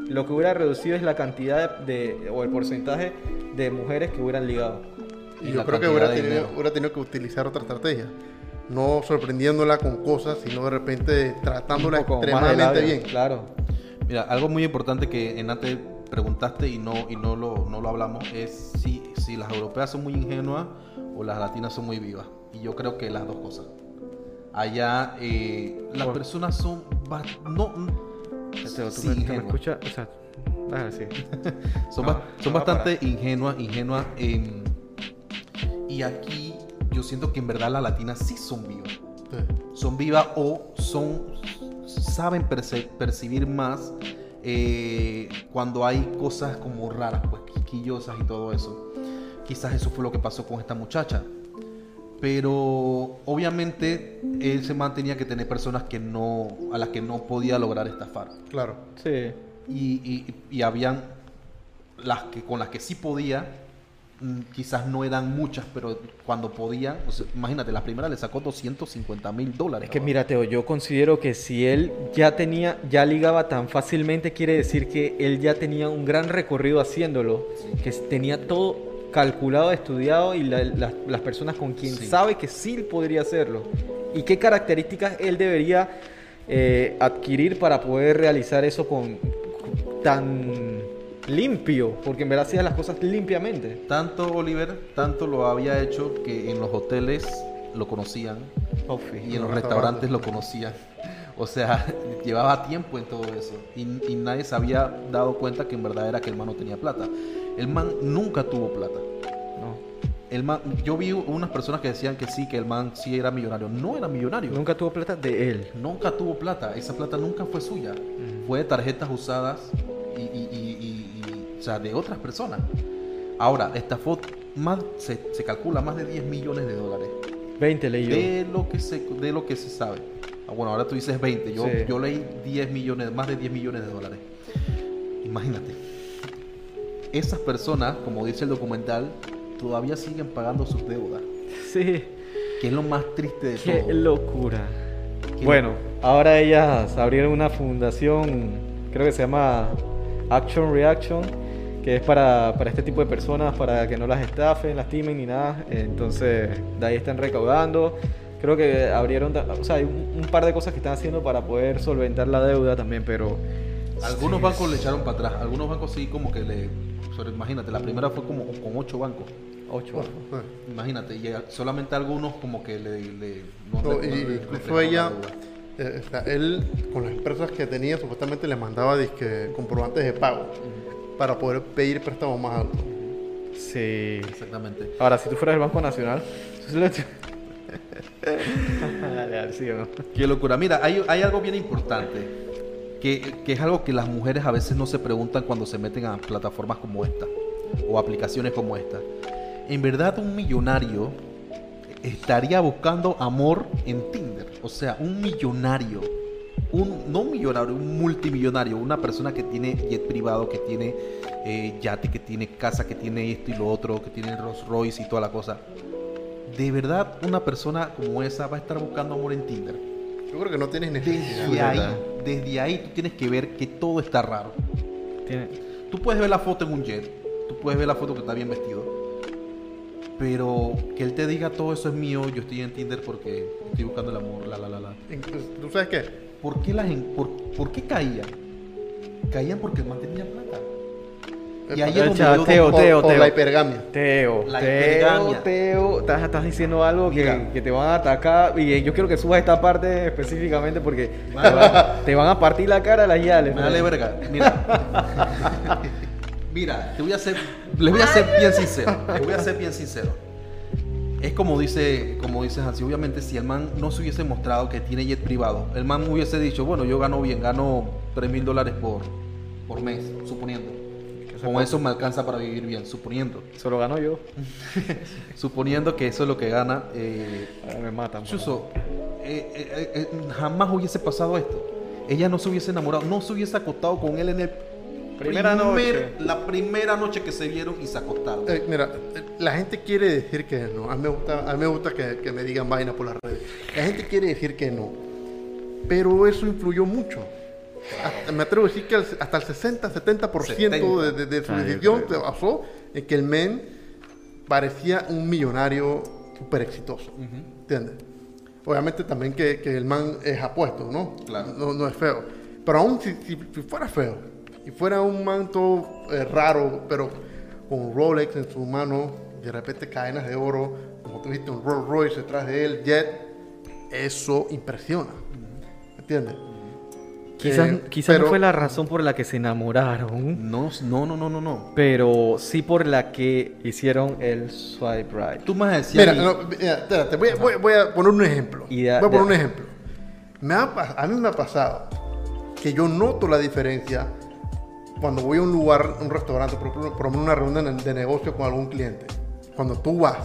Lo que hubiera reducido es la cantidad de, o el porcentaje de mujeres que hubieran ligado.
Y
Y
yo creo que hubiera tenido,
dinero.
hubiera tenido que utilizar otra estrategia. No sorprendiéndola con cosas, sino de repente tratándola extremadamente bien.
Claro.
Mira, algo muy importante que en antes preguntaste y no, y no, lo, no lo hablamos es si, si las europeas son muy ingenuas o las latinas son muy vivas. Y yo creo que las dos cosas. Allá eh, las personas son... No,
Este, tú
sí,
me- tú me escuchas, o sea, ah, sí.
Son,
No,
ba- son
no
bastante ingenuas, ingenuas. em, y aquí yo siento que en verdad las latinas sí son vivas.
Sí.
Son vivas o son saben perce- percibir más eh, cuando hay cosas como raras, pues quisquillosas y todo eso. Quizás eso fue lo que pasó con esta muchacha. Pero obviamente él se mantenía que tener personas que no, a las que no podía lograr estafar
Claro.
Sí.
y, y- y habían las que con las que sí podía mm, quizás no eran muchas pero cuando o sea, imagínate la primera le sacó 250 mil dólares
Es que mira, Teo, yo considero que si él ya tenía, ya ligaba tan fácilmente, quiere decir que él ya tenía un gran recorrido haciéndolo, que tenía todo calculado, estudiado y la- la- las personas con quien
Sí.
sabe que sí podría hacerlo. ¿Y qué características él debería eh, adquirir para poder realizar eso con tan limpio? Porque en verdad hacía las cosas limpiamente.
tanto Oliver tanto lo había hecho que en los hoteles lo conocían y en los restaurantes lo conocían o sea llevaba tiempo en todo eso y, y nadie se había dado cuenta que en verdad era que el man no tenía plata el man nunca tuvo plata
No.
El man, yo vi unas personas que decían que sí, que el man sí era millonario. No era millonario.
Nunca tuvo plata de él.
Nunca tuvo plata. Esa plata nunca fue suya. Fue de tarjetas usadas y, y- y- o sea, de otras personas. Ahora, estafó más, se, se calcula más de 10 millones de dólares.
20 leí yo.
De lo que se, de lo que se sabe. Ah, bueno, ahora tú dices 20. Yo,
Sí.
yo leí 10 millones, más de 10 millones de dólares. Imagínate. Esas personas, como dice el documental, todavía siguen pagando sus deudas.
Sí.
Que es lo más triste de
Qué
todo.
locura.
Qué
Bueno, ahora ellas abrieron una fundación, creo que se llama Action Reaction, que es para, para este tipo de personas, para que no las estafen, lastimen ni nada. Entonces, de ahí están recaudando. Creo que abrieron, o sea, hay un, un par de cosas que están haciendo para poder solventar la deuda también, pero...
Algunos
Sí,
bancos le echaron para atrás. Algunos bancos sí como que le... pero imagínate, la primera fue como con 8 bancos.
Ocho.
Bueno,
Imagínate, y solamente algunos como que le... le- no
no,
le-
y-
le
incluso ella, eh, o sea, él con las empresas que tenía, supuestamente le mandaba dizque, comprobantes de pago para poder pedir préstamos más altos.
Sí.
Exactamente.
Ahora, si tú fueras del Banco Nacional...
Qué locura. Mira, hay, hay algo bien importante, que, que es algo que las mujeres a veces no se preguntan cuando se meten a plataformas como esta, o aplicaciones como esta. En verdad, un millonario estaría buscando amor en Tinder. O sea, un millonario un, no un millonario, un multimillonario, una persona que tiene jet privado, que tiene eh, yate, que tiene casa, que tiene esto y lo otro, que tiene Rolls Royce y toda la cosa. De verdad, una persona como esa va a estar buscando amor en Tinder.
Yo creo que no tienes necesidad.
Desde ahí,
verdad.
Desde ahí tú tienes que ver que todo está raro.
Tiene-
Tú puedes ver la foto en un jet, tú puedes ver la foto que está bien vestido, pero que él te diga todo eso es mío, yo estoy en Tinder porque estoy buscando el amor, la la la la.
¿Tú sabes qué?
¿Por qué, la por, por qué caían? Caían porque el man tenía plata. Y ahí es donde
Teo, Teo,
por
Teo.
la hipergamia.
Teo,
La
Teo,
hipergamia.
Teo, estás, estás diciendo algo que, te van a atacar y eh, yo quiero que subas esta parte específicamente porque
Vale,
te, van, te van a partir la cara las yales.
Me vale verga. Mira. Mira, te voy a ser. Les voy a ser bien sincero. Les voy a ser bien sincero. Es como dice, como dice Hansi, obviamente si el man no se hubiese mostrado que tiene jet privado, el man hubiese dicho, bueno, yo gano bien, gano 3 mil dólares por, por mes, suponiendo. Con eso me alcanza para vivir bien, suponiendo.
Eso lo gano yo.
Suponiendo que eso es lo que gana. eh,
Ahora me matan.
Chuso, eh, eh, eh, jamás hubiese pasado esto. Ella no se hubiese enamorado, no se hubiese acostado con él en el
Primera noche.
la primera noche que se vieron y se acostaron.
Eh, mira, eh, la gente quiere decir que no. A mí me gusta, a mí me gusta que, que me digan vaina por las redes. La gente quiere decir que no. Pero eso influyó mucho. Hasta- me atrevo a decir que hasta el 60-70% de, de, de su
Ah,
decisión se basó en que el men parecía un millonario súper exitoso. ¿Entiendes? Obviamente también que, que el man es apuesto, ¿no?
Claro.
No, no es feo. Pero aún si, si- si fuera feo y fuera un man todo eh, raro, pero con Rolex en su mano, de repente cadenas de oro, como tú dijiste, un Rolls Royce detrás de él, jet, eso impresiona. ¿Entiendes?
Quizás,
Eh,
quizás
pero-
no fue la razón por la que se enamoraron,
No, no, no, no, no, no.
pero sí por la que hicieron el swipe right.
Tú me vas a decir.
Mira, no, mira, espérate, voy, a- voy- voy a poner un ejemplo.
Y de-
voy a poner
de-
un ejemplo. Me ha a mí me ha pasado que yo noto la diferencia cuando voy a un lugar, un restaurante, por ejemplo, una reunión de, de negocio con algún cliente. Cuando tú vas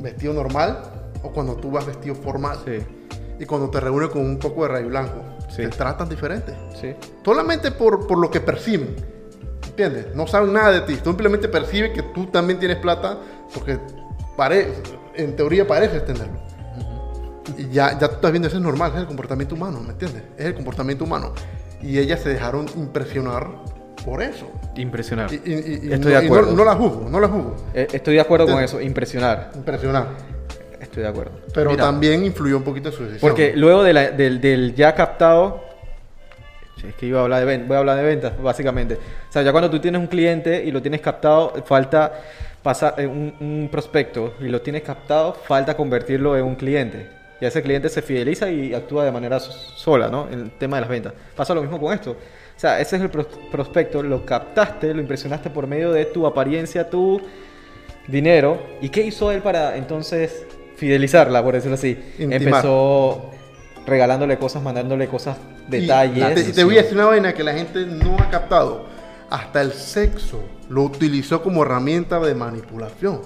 vestido normal o cuando tú vas vestido formal.
Sí,
Y cuando te reúnes con un poco de rayo blanco.
Sí.
Te tratan diferente.
sí.
Solamente por, por lo que perciben. ¿Entiendes? No saben nada de ti. Simplemente perciben que tú también tienes plata porque pare- en teoría pareces tenerlo. Y ya, ya tú estás viendo, eso es normal, es el comportamiento humano, ¿me entiendes? Es el comportamiento humano. Y ellas se dejaron impresionar por eso.
Impresionar.
Y, y- y-
Estoy
no,
de
y no-
acuerdo.
no la juzgo, no la juzgo.
Eh, Estoy de acuerdo con
Entonces-
eso, impresionar.
Impresionar.
Estoy de acuerdo.
Pero
Mira.
también influyó un poquito su decisión.
Porque luego de la- del, del ya captado, es que iba a hablar de ven- voy a hablar de ventas, básicamente. O sea, ya cuando tú tienes un cliente y lo tienes captado, falta pasar eh, un, un prospecto y lo tienes captado, falta convertirlo en un cliente. Y ese cliente se fideliza y actúa de manera so- sola, ¿no? En el tema de las ventas. Pasa lo mismo con esto. O sea, ese es el pros- prospecto, lo captaste, lo impresionaste por medio de tu apariencia, tu dinero. ¿Y qué hizo él para entonces fidelizarla, por decirlo así?
Intimar.
Empezó regalándole cosas, mandándole cosas,
Y
detalles.
te, te voy a decir una vaina que la gente no ha captado. Hasta el sexo lo utilizó como herramienta de manipulación.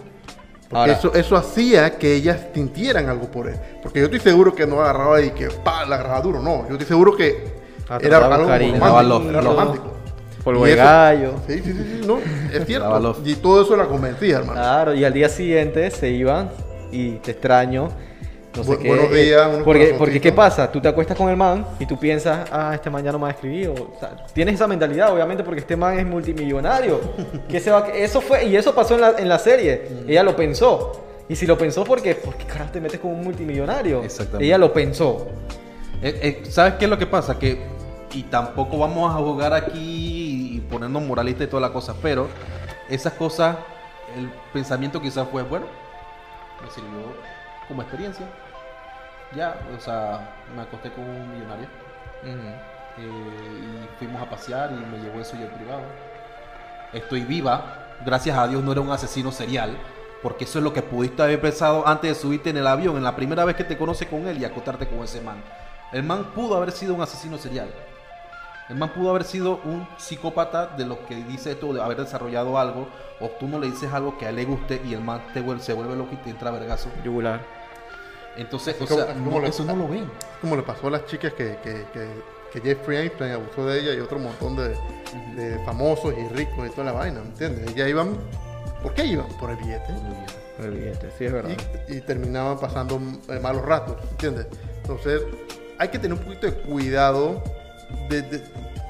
Porque
Ahora-
eso, eso hacía que ellas sintieran algo por él. Porque yo estoy seguro que no agarraba y que pa, la agarraba duro. No, yo estoy seguro que
Ah,
era algo
cariño,
romántico. Era romántico.
Polvo
Y
de gallo.
Sí, sí, sí, sí, no, es cierto. Y todo eso la convencía, hermano.
Claro, y al día siguiente se iban y te extraño. No sé
Bu-
qué.
buenos
eh,
días, unos
porque, porque. ¿qué pasa? Tú te acuestas con el man y tú piensas, ah, este man ya no me ha escribido. O sea, tienes esa mentalidad, obviamente, porque este man es multimillonario. ¿Qué se va a- eso fue, y eso pasó en la, en la serie. Ella lo pensó. Y si lo pensó, ¿por qué? Porque carajo te metes con un multimillonario.
Exactamente.
Ella lo pensó.
Eh, eh, ¿Sabes qué es lo que pasa? Que, y tampoco vamos a jugar aquí y ponernos moralistas y toda la cosa, pero esas cosas, el pensamiento quizás fue, bueno, me sirvió como experiencia. Ya, o sea, me acosté con un millonario eh, y fuimos a pasear y me llevó eso yo privado. Estoy viva, gracias a Dios no era un asesino serial, porque eso es lo que pudiste haber pensado antes de subirte en el avión, en la primera vez que te conoces con él y acostarte con ese man. El man pudo haber sido un asesino serial. El man pudo haber sido un psicópata de lo que dice esto, de haber desarrollado algo, o tú no le dices algo que a él le guste y el man te vuelve, se vuelve loco y te entra a vergazo.
Yugular.
Entonces, o
como-
sea,
como
no,
le-
eso no lo ven.
Como le pasó a las chicas que, que, que, que Jeffrey Einstein abusó de ella y otro montón de, de famosos y ricos y toda la vaina, ¿me entiendes? Ellas iban, ¿por qué iban? Por el billete.
El billete, sí, es verdad.
Y, y terminaban pasando eh, malos ratos, ¿entiendes? Entonces, hay que tener un poquito de cuidado. De, de-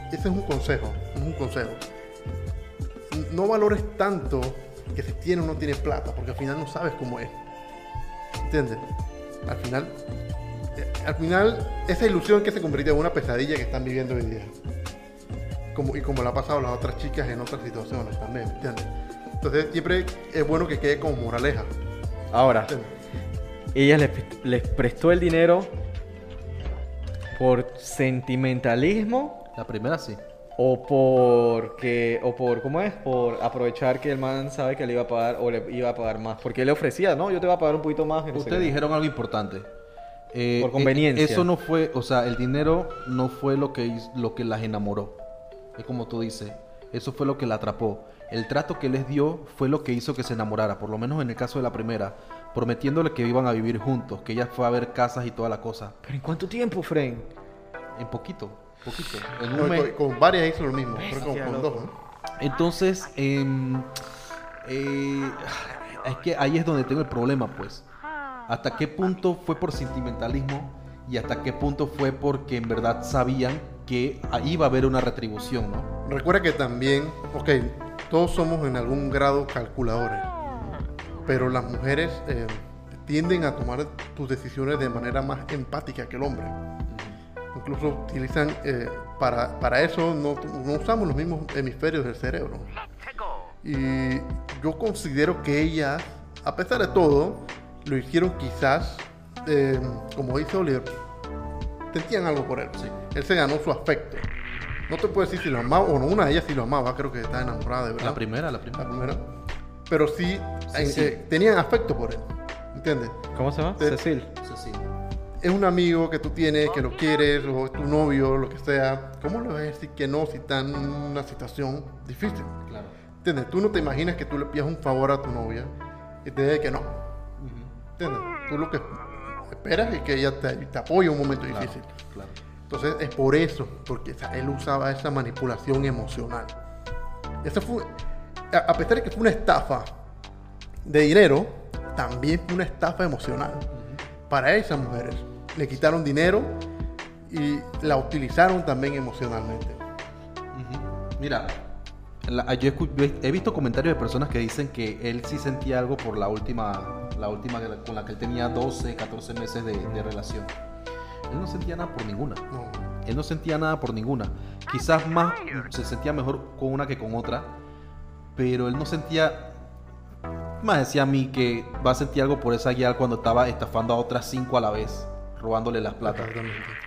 ese es un consejo, es un consejo. No valores tanto que si tiene o no tiene plata, porque al final no sabes cómo es. ¿Entiendes? Al final, eh, al final, esa ilusión que se convirtió en una pesadilla que están viviendo hoy día. Como, y como le ha pasado a las otras chicas en otras situaciones también, ¿entiendes? Entonces, siempre es bueno que quede como moraleja.
Ahora,
¿entiendes?
ella les, les prestó el dinero por sentimentalismo
La primera sí.
o por que o por cómo es por aprovechar que el man sabe que le iba a pagar o le iba a pagar más porque él le ofrecía no yo te voy a pagar un poquito más no
Ustedes
qué.
dijeron algo importante. Eh,
Por
eh,
conveniencia.
Eso no fue, o sea, el dinero no fue lo que, lo que las enamoró. Es como tú dices, eso fue lo que la atrapó. El trato que les dio fue lo que hizo que se enamorara, por lo menos en el caso de la primera, prometiéndole que iban a vivir juntos, que ella fue a ver casas y toda la cosa.
pero en cuánto tiempo Fren
En poquito, poquito. En
No,
un mes.
con, con varias hizo lo mismo, con,
Bestia,
con
loco.
dos, ¿no?
Entonces, em, eh, es que ahí es donde tengo el problema, pues. ¿Hasta qué punto fue por sentimentalismo y hasta qué punto fue porque en verdad sabían que ahí iba a haber una retribución, ¿no?
Recuerda que también, ok, todos somos en algún grado calculadores, pero las mujeres eh, tienden a tomar tus decisiones de manera más empática que el hombre. Incluso utilizan, eh, para, para eso no, no usamos los mismos hemisferios del cerebro. Y yo considero que ellas, a pesar de todo, lo hicieron quizás, eh, como dice Oliver, sentían algo por él.
Sí.
Él se ganó su afecto. No te puedo decir si lo amaba o no, una de ellas sí lo amaba, creo que estaba enamorada de verdad.
La primera, la
La
primera.
Pero sí,
Sí,
eh,
sí.
eh, tenían afecto por él. ¿Entiendes?
cómo se llama
Te-
Cecil
sí.
Es un amigo que tú tienes, que lo quieres, o es tu novio, lo que sea. ¿Cómo le vas a decir que no si está en una situación difícil?
Claro.
¿Entiendes? Tú no te imaginas que tú le pidas un favor a tu novia y te diga que no. ¿Entiendes? Tú lo que esperas es que ella te, te apoye en un momento
Claro,
difícil.
claro.
Entonces es por eso, porque o sea, él usaba esa manipulación emocional. Eso fue, a pesar de que fue una estafa de dinero, también fue una estafa emocional para esas mujeres. Le quitaron dinero y la utilizaron también emocionalmente.
Mira, la- yo he visto comentarios de personas que dicen que él sí sentía algo por la última, la última con la que él tenía 12, 14 meses de, de relación. Él no sentía nada por ninguna.
No.
Él no sentía nada por ninguna. Quizás más se sentía mejor con una que con otra, pero él no sentía. Más decía a mí que va a sentir algo por esa guía cuando estaba estafando a otras cinco a la vez, robándole las plata.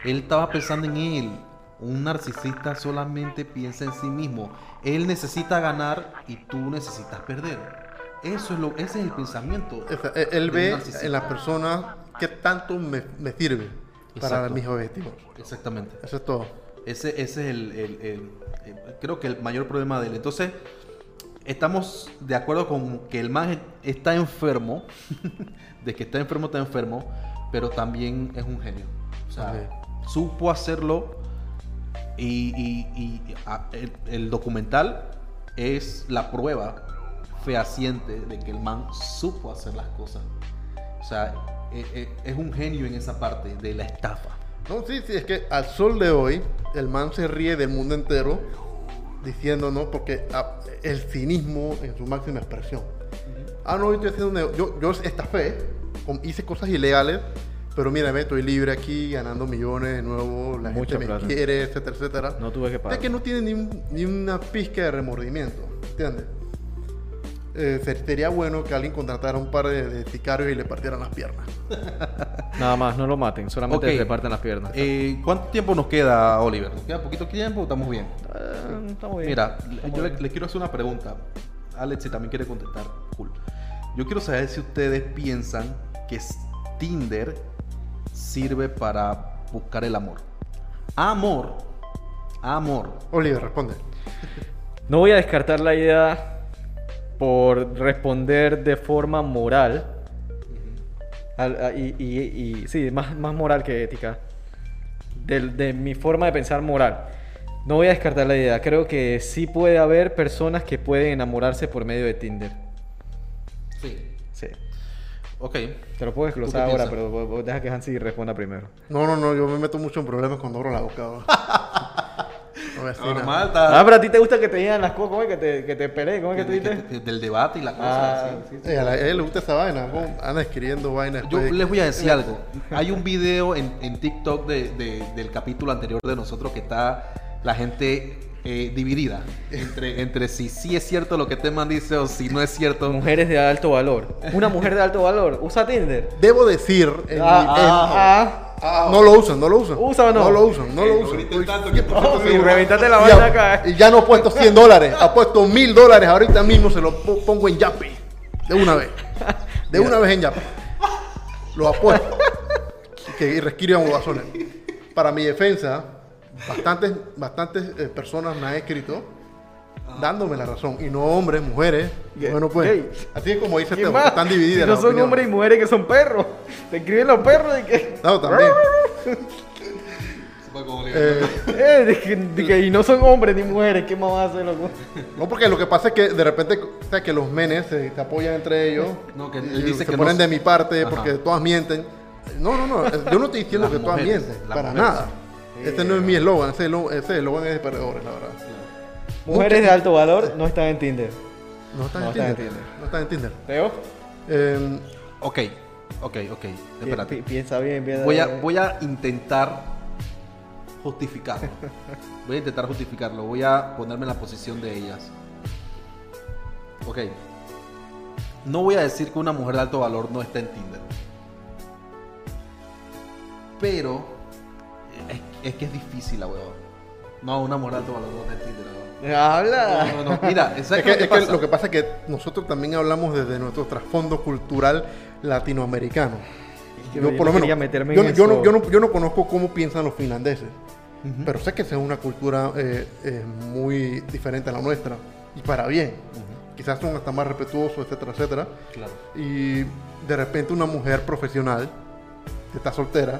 Él estaba pensando en él. Un narcisista solamente piensa en sí mismo. Él necesita ganar y tú necesitas perder. Eso es lo, ese es el pensamiento.
Él- ve en la persona qué tanto me, me sirve para mis objetivos.
Exactamente.
Eso es todo.
Ese, ese es el, el- el- el- creo que el mayor problema de él. Entonces, estamos de acuerdo con que el man está enfermo, de que está enfermo, está enfermo, pero también es un genio. O sea, supo hacerlo y, y- y, a- el, el documental es la prueba fehaciente de que el man supo hacer las cosas. O sea, e- e- es un genio en esa parte de la estafa.
No, sí, sí, es que al sol de hoy el man se ríe del mundo entero diciendo, ¿no? Porque el cinismo en su máxima expresión. Ah, no, yo estoy haciendo yo, yo estafé, hice cosas ilegales, pero mírame, estoy libre aquí, ganando millones de nuevo, la
Mucha
gente me quiere, etcétera, etcétera.
no tuve que pagar
Es que no tiene ni, un- ni una pizca de remordimiento, ¿entiendes? Eh, ser- sería bueno que alguien contratara un par de, de sicarios y le partieran las piernas.
nada más no lo maten solamente
Ok.
le parten las piernas
Eh, ¿Cuánto tiempo nos queda, Oliver? ¿Nos queda poquito tiempo o estamos bien?
Eh, está muy bien.
Mira, yo le,
bien.
le quiero hacer una pregunta. Alex, si también quiere contestar, cool. Yo quiero saber si ustedes piensan que Tinder sirve para buscar el amor. Amor. Amor.
Oliver, responde.
No voy a descartar la idea por responder de forma moral, y, y- y- sí, más, más moral que ética. Del- De, mi forma de pensar moral. No voy a descartar la idea. Creo que sí puede haber personas que pueden enamorarse por medio de Tinder.
Sí.
Sí.
Ok.
Te lo puedo
¿Tú
desglosar ahora,
piensas?
pero deja que Hansi responda primero.
No, no, no, yo me meto mucho en problemas cuando abro la boca.
Normal, está-
Ah, pero a ti te gusta que te digan las cosas, ¿cómo es que te, que te peleen? ¿Cómo es que tú
que-
dices?
que- del debate y la cosa.
Ah,
sí.
sí,
a, la- a él le gusta esa vaina. Anda escribiendo vainas.
Yo
de-
les voy a decir algo. Hay un video en, en TikTok de- de- del capítulo anterior de nosotros que está la gente eh, dividida entre, entre si sí es cierto lo que Teman dice o si no es cierto.
Mujeres de alto valor. Una mujer de alto valor usa Tinder.
Debo decir. en
Ah,
mi- en-
ah, ah.
No lo usan, no lo usan.
¿Usa o no?
No lo usan, no
Eh,
lo
no
usan. Uy,
tanto
¿qué
que-?
Oh, reventate la
ya-
acá.
Y ya no he puesto 100 dólares, ha puesto 1000 dólares. Ahorita mismo se lo po- pongo en Yapi. De una vez. De una vez en Yapi. Lo apuesto. Y que y resquiran guasones. Para mi defensa, bastantes, bastantes eh, personas me han escrito dándome la razón. Y no hombres, mujeres. Bueno, pues. Así es como dice
¿Quién
este,
más?
están divididas.
Si no
las
son
opiniones.
hombres y mujeres que son perros. Te escriben los perros de que.
No, también. Eh,
Eh, de que, de que- y no son hombres ni mujeres. ¿Qué más va a hacer, loco?
No, porque lo que pasa es que de repente, o sea, que los menes se, se apoyan entre ellos.
No, que
y
él dice
se
que
ponen
no-
de mi parte
Ajá.
porque todas mienten. No, no, no. Yo no estoy diciendo
Las
que todas
mujeres,
mienten.
las
Para
mujeres.
nada. Este no es mi eslogan. Ese eslo- ese eslogan es de perdedores, la verdad.
Mujeres de alto valor no están en Tinder.
No están
No
en
están en
Tinder.
Tinder.
No están en Tinder.
¿Teo?
Eh,
Ok, ok, ok. Espérate.
pi- Piensa bien, piensa
Voy a,
bien.
voy a intentar justificarlo. Voy a intentar justificarlo. Voy a ponerme en la posición de ellas. Ok. No voy a decir que una mujer de alto valor no está en Tinder. Pero es, es que es difícil la huevón. No, una mujer de alto valor no está en Tinder. huevón.
Habla.
No, no, no. Mira, ¿sabes
es que,
es
que lo que pasa es que nosotros también hablamos desde nuestro trasfondo cultural latinoamericano.
que
Yo,
yo
por lo
no
menos,
meterme
yo,
en
yo no, yo, no, yo no conozco cómo piensan los finlandeses, pero sé que esa es una cultura eh, eh, muy diferente a la nuestra, y para bien. Quizás son hasta más respetuosos, etcétera, etcétera.
Claro.
Y de repente una mujer profesional, que está soltera,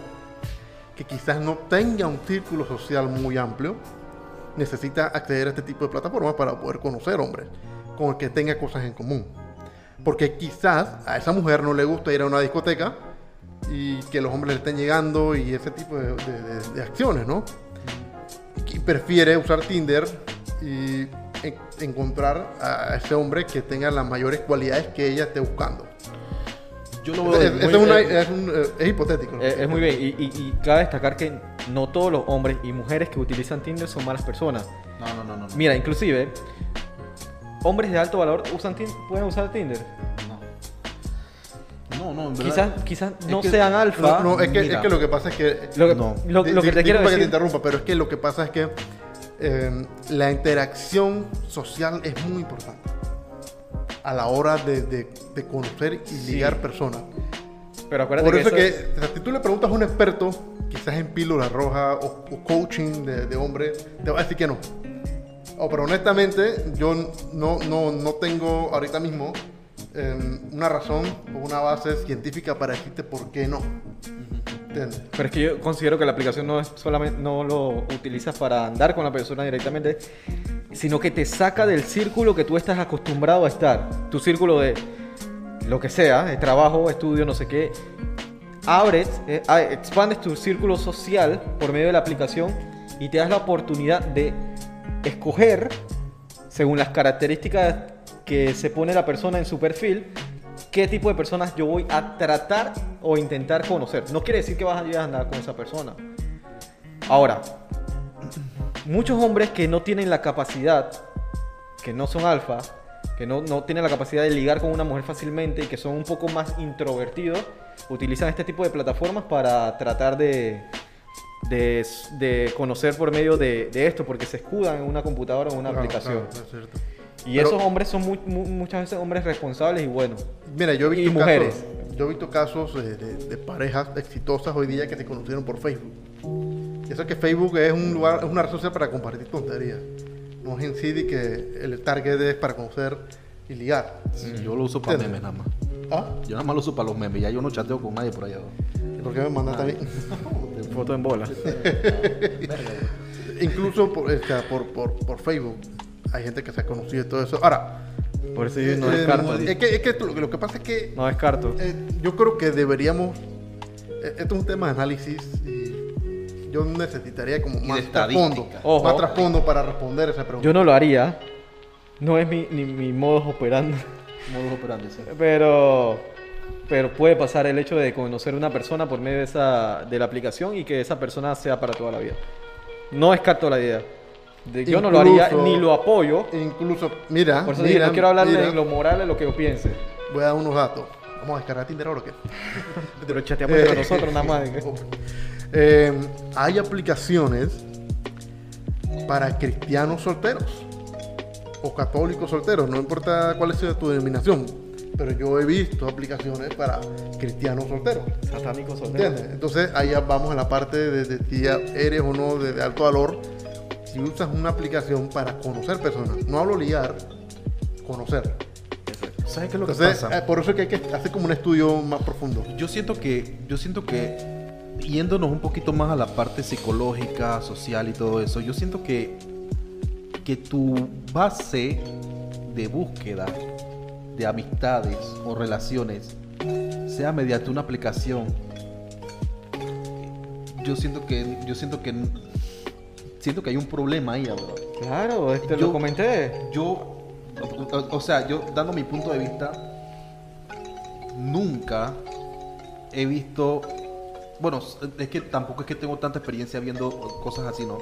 que quizás no tenga un círculo social muy amplio, necesita acceder a este tipo de plataformas para poder conocer hombres con el que tenga cosas en común. Porque quizás a esa mujer no le gusta ir a una discoteca y que los hombres le estén llegando y ese tipo de, de- acciones, ¿no? Y prefiere usar Tinder y en- encontrar a ese hombre que tenga las mayores cualidades que ella esté buscando.
Yo veo
Es,
muy-
es una- es un- eh, es hipotético.
Eh, es muy bien. Y, y, y cabe destacar que no todos los hombres y mujeres que utilizan Tinder son malas personas.
No, no, no, no. no.
Mira, inclusive, hombres de alto valor usan pueden usar Tinder.
No, no, en verdad.
Quizás, quizás
Es
no
que-
sean alfa.
No, no, es que, es que lo que pasa es que...
Lo que,
No.
lo, lo que te quiero
disculpa que te
decir.
interrumpa, pero es que lo que pasa es que eh, la interacción social es muy importante a la hora de, de- de conocer y
Sí.
ligar personas.
Pero acuérdate
Por eso
que,
que, o sea, si tú le preguntas a un experto, quizás en píldora roja o, o coaching de, de hombre, te va a decir que no. Oh, pero honestamente, yo no, no, no tengo ahorita mismo eh, una razón o una base científica para decirte por qué no. ¿Entiendes?
Pero es que yo considero que la aplicación no es solamente no lo utilizas para andar con la persona directamente, sino que te saca del círculo que tú estás acostumbrado a estar. Tu círculo de lo que sea, de trabajo, estudio, no sé qué. Abres, eh, expandes tu círculo social por medio de la aplicación y te das la oportunidad de escoger, según las características que se pone la persona en su perfil, qué tipo de personas yo voy a tratar o intentar conocer. No quiere decir que vas a andar con esa persona. Ahora, muchos hombres que no tienen la capacidad, que no son alfa, que no, no tienen la capacidad de ligar con una mujer fácilmente y que son un poco más introvertidos, utilizan este tipo de plataformas para tratar de, de, de conocer por medio de, de esto, porque se escudan en una computadora o en una
Claro,
aplicación.
claro, es cierto.
Y
Pero-
esos hombres son mu- mu- muchas veces hombres responsables y buenos.
Mira, yo he
Y
visto
mujeres.
casos, yo he visto casos de, de- de parejas exitosas hoy día que se conocieron por Facebook. Y eso que Facebook es un lugar, es una red social para compartir tonterías. No es en sí de que el target es para conocer y ligar.
Sí, yo lo uso para memes nada más.
¿Ah?
Yo nada más lo uso para los memes, ya yo no chateo con nadie por allá.
¿Y ¿Por qué me mandaste a mí?
Foto en bola.
Incluso por, o sea, por, por, por Facebook. Hay gente que se ha conocido y todo eso. Ahora,
Por eso yo no
eh,
descarto.
es que, es que lo, lo que pasa es que
No descarto.
eh, yo creo que deberíamos. eh, Esto es un tema de análisis y yo necesitaría como más trasfondo.
Ojo.
Más trasfondo para responder esa pregunta.
Yo no lo haría. No es mi, ni mi modo operando.
Sí.
Pero, pero puede pasar el hecho de conocer una persona por medio de, esa, de la aplicación y que esa persona sea para toda la vida. No descarto la idea. De- yo no lo haría
Incluso-
ni lo apoyo.
Incluso, mira,
Por eso
mira,
dije, no quiero hablar
mira,
de lo moral, de lo que yo piense.
Voy a dar unos datos. Vamos a descargar Tinder ahora o qué.
Pero chateamos entre
Eh,
nosotros nada más.
Eh, hay aplicaciones para cristianos solteros o católicos solteros, no importa cuál sea tu denominación, pero yo he visto aplicaciones para cristianos solteros.
Satánico soltero.
¿Entiendes? Entonces ahí ya vamos a la parte de, de si eres o no de, de alto valor. Si usas una aplicación para conocer personas, no hablo ligar, conocer.
¿Sabes qué es lo que
Entonces,
pasa?
eh, por eso es que hay que hacer como un estudio más profundo.
Yo siento que, yo siento que yéndonos un poquito más a la parte psicológica, social y todo eso, yo siento que, que tu base de búsqueda de amistades o relaciones sea mediante una aplicación. Yo siento que, yo siento que, siento que hay un problema ahí, ahora.
Claro, este
Yo-
lo comenté.
Yo, o, o sea, yo dando mi punto de vista, nunca he visto, bueno, es que tampoco es que tengo tanta experiencia viendo cosas así, ¿no?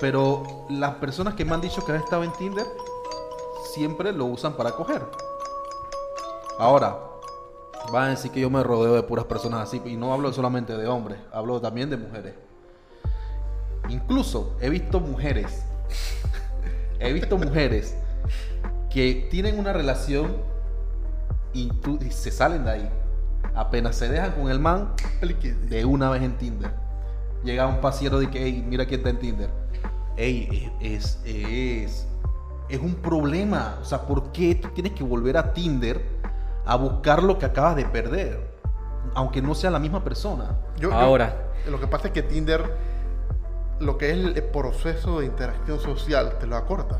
Pero las personas que me han dicho que han estado en Tinder siempre lo usan para coger. Ahora, van a decir que yo me rodeo de puras personas así y no hablo solamente de hombres, hablo también de mujeres. Incluso he visto mujeres he visto mujeres que tienen una relación y, y se salen de ahí. Apenas se dejan con el man de una vez en Tinder. Llega un pasiero de que, hey, mira quién está en Tinder. Ey, es, es, es un problema. O sea, ¿por qué tú tienes que volver a Tinder a buscar lo que acabas de perder? Aunque no sea la misma persona.
Yo- yo-
Ahora.
lo que pasa es que Tinder, lo que es el proceso de interacción social, te lo acorta.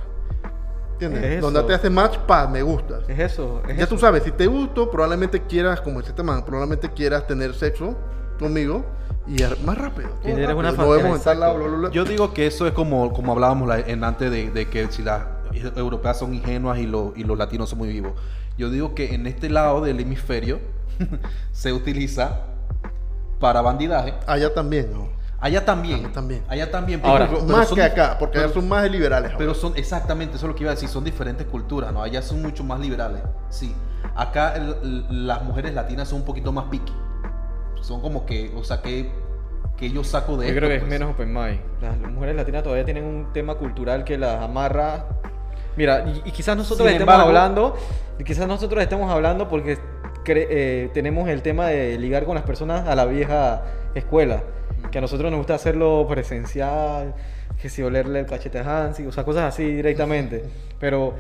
¿Entiendes?
Es eso.
Donde te hace match, pa, me gustas.
Es eso. Es
Ya
eso.
tú sabes, si te gusto, probablemente quieras, como dice este man, probablemente quieras tener sexo conmigo y más rápido. todo
Tinder es
rápido.
una
No
fa-
debemos estar
exacto.
bla, bla, bla, bla.
Yo digo que eso es como, como hablábamos la- en antes de, de que si las europeas son ingenuas y, los y los latinos son muy vivos. Yo digo que en este lado del hemisferio se utiliza para bandidaje.
Allá también, ¿no?
Allá también.
Allá también.
Allá también.
Ahora,
pero-
más
son
que acá, porque
pero-
allá son más liberales. ahora.
Pero son, exactamente, eso es lo que iba a decir, son diferentes culturas, ¿no? Allá son mucho más liberales, sí. Acá el- el- las mujeres latinas son un poquito más picky. Son como que, o sea, que, que yo saco de
Yo
esto,
creo que es
pues.
menos open mind. Las mujeres latinas todavía tienen un tema cultural que las amarra. Mira, y, y quizás nosotros
Sin
estemos
embargo-
hablando, y quizás nosotros estemos hablando porque cre- eh, tenemos el tema de ligar con las personas a la vieja escuela. Que a nosotros nos gusta hacerlo presencial, que si olerle el cachete a Hansi, o sea, cosas así directamente. Pero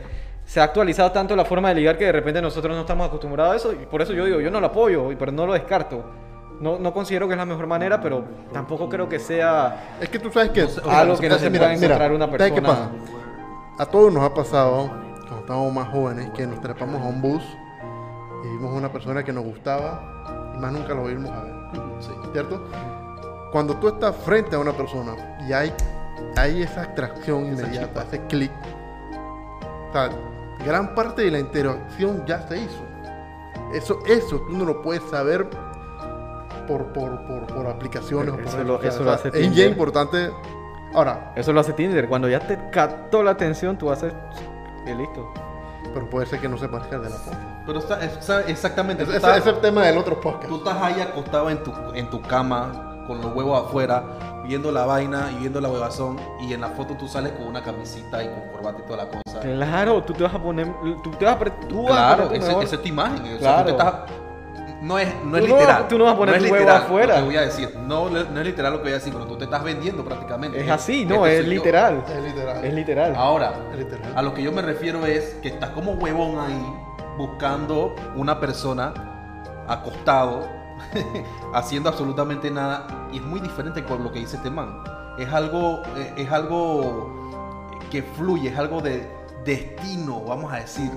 se ha actualizado tanto la forma de ligar que de repente nosotros no estamos acostumbrados a eso. Y por eso yo digo, yo no lo apoyo, pero no lo descarto. No, no considero que es la mejor manera, pero tampoco creo que sea
Es que tú sabes que...
Algo que no se
mira,
pueda encontrar
mira,
una
¿sabes qué
persona.
pasa? A todos nos ha pasado, cuando estábamos más jóvenes, que nos trepamos a un bus y vimos una persona que nos gustaba y más nunca lo volvimos a ver.
Sí.
¿Cierto? Cuando tú estás frente a una persona y hay, hay esa atracción
Esa
inmediata, ese clic, o sea, gran parte de la interacción ya se hizo. Eso, eso tú no lo puedes saber por, por, por, por aplicaciones o por
Eso lo- eso lo
O sea,
hace
es ya
Tinder.
importante. Ahora,
Eso lo hace Tinder. Cuando ya te captó la atención, tú haces. Y listo.
pero puede ser que no se parezca de la foto.
Pero está, es- exactamente.
Ese,
estás-
ese es el tema del otro podcast.
Tú estás ahí acostado en tu, en tu cama, con los huevos afuera, viendo la vaina y viendo la huevazón, y en la foto tú sales con una camisita y con corbata y toda la cosa.
Claro, tú te vas a poner. Tú te vas a. Tú vas a
Claro,
poner mejor-
esa es tu imagen. o sea,
Claro.
tú te estás- no es, no es
Tú no-
literal.
tú no vas a poner
es
tu huevo
literal
afuera.
Que voy a decir. No, no es literal lo que voy a decir, pero tú te estás vendiendo prácticamente.
Es así, no,
Este
es literal.
Es literal.
Es literal.
Ahora,
Es literal.
a lo que yo me refiero es que estás como huevón ahí buscando una persona acostado, haciendo absolutamente nada. Y es muy diferente con lo que dice este man. Es algo, eh, es algo que fluye, es algo de destino, vamos a decir.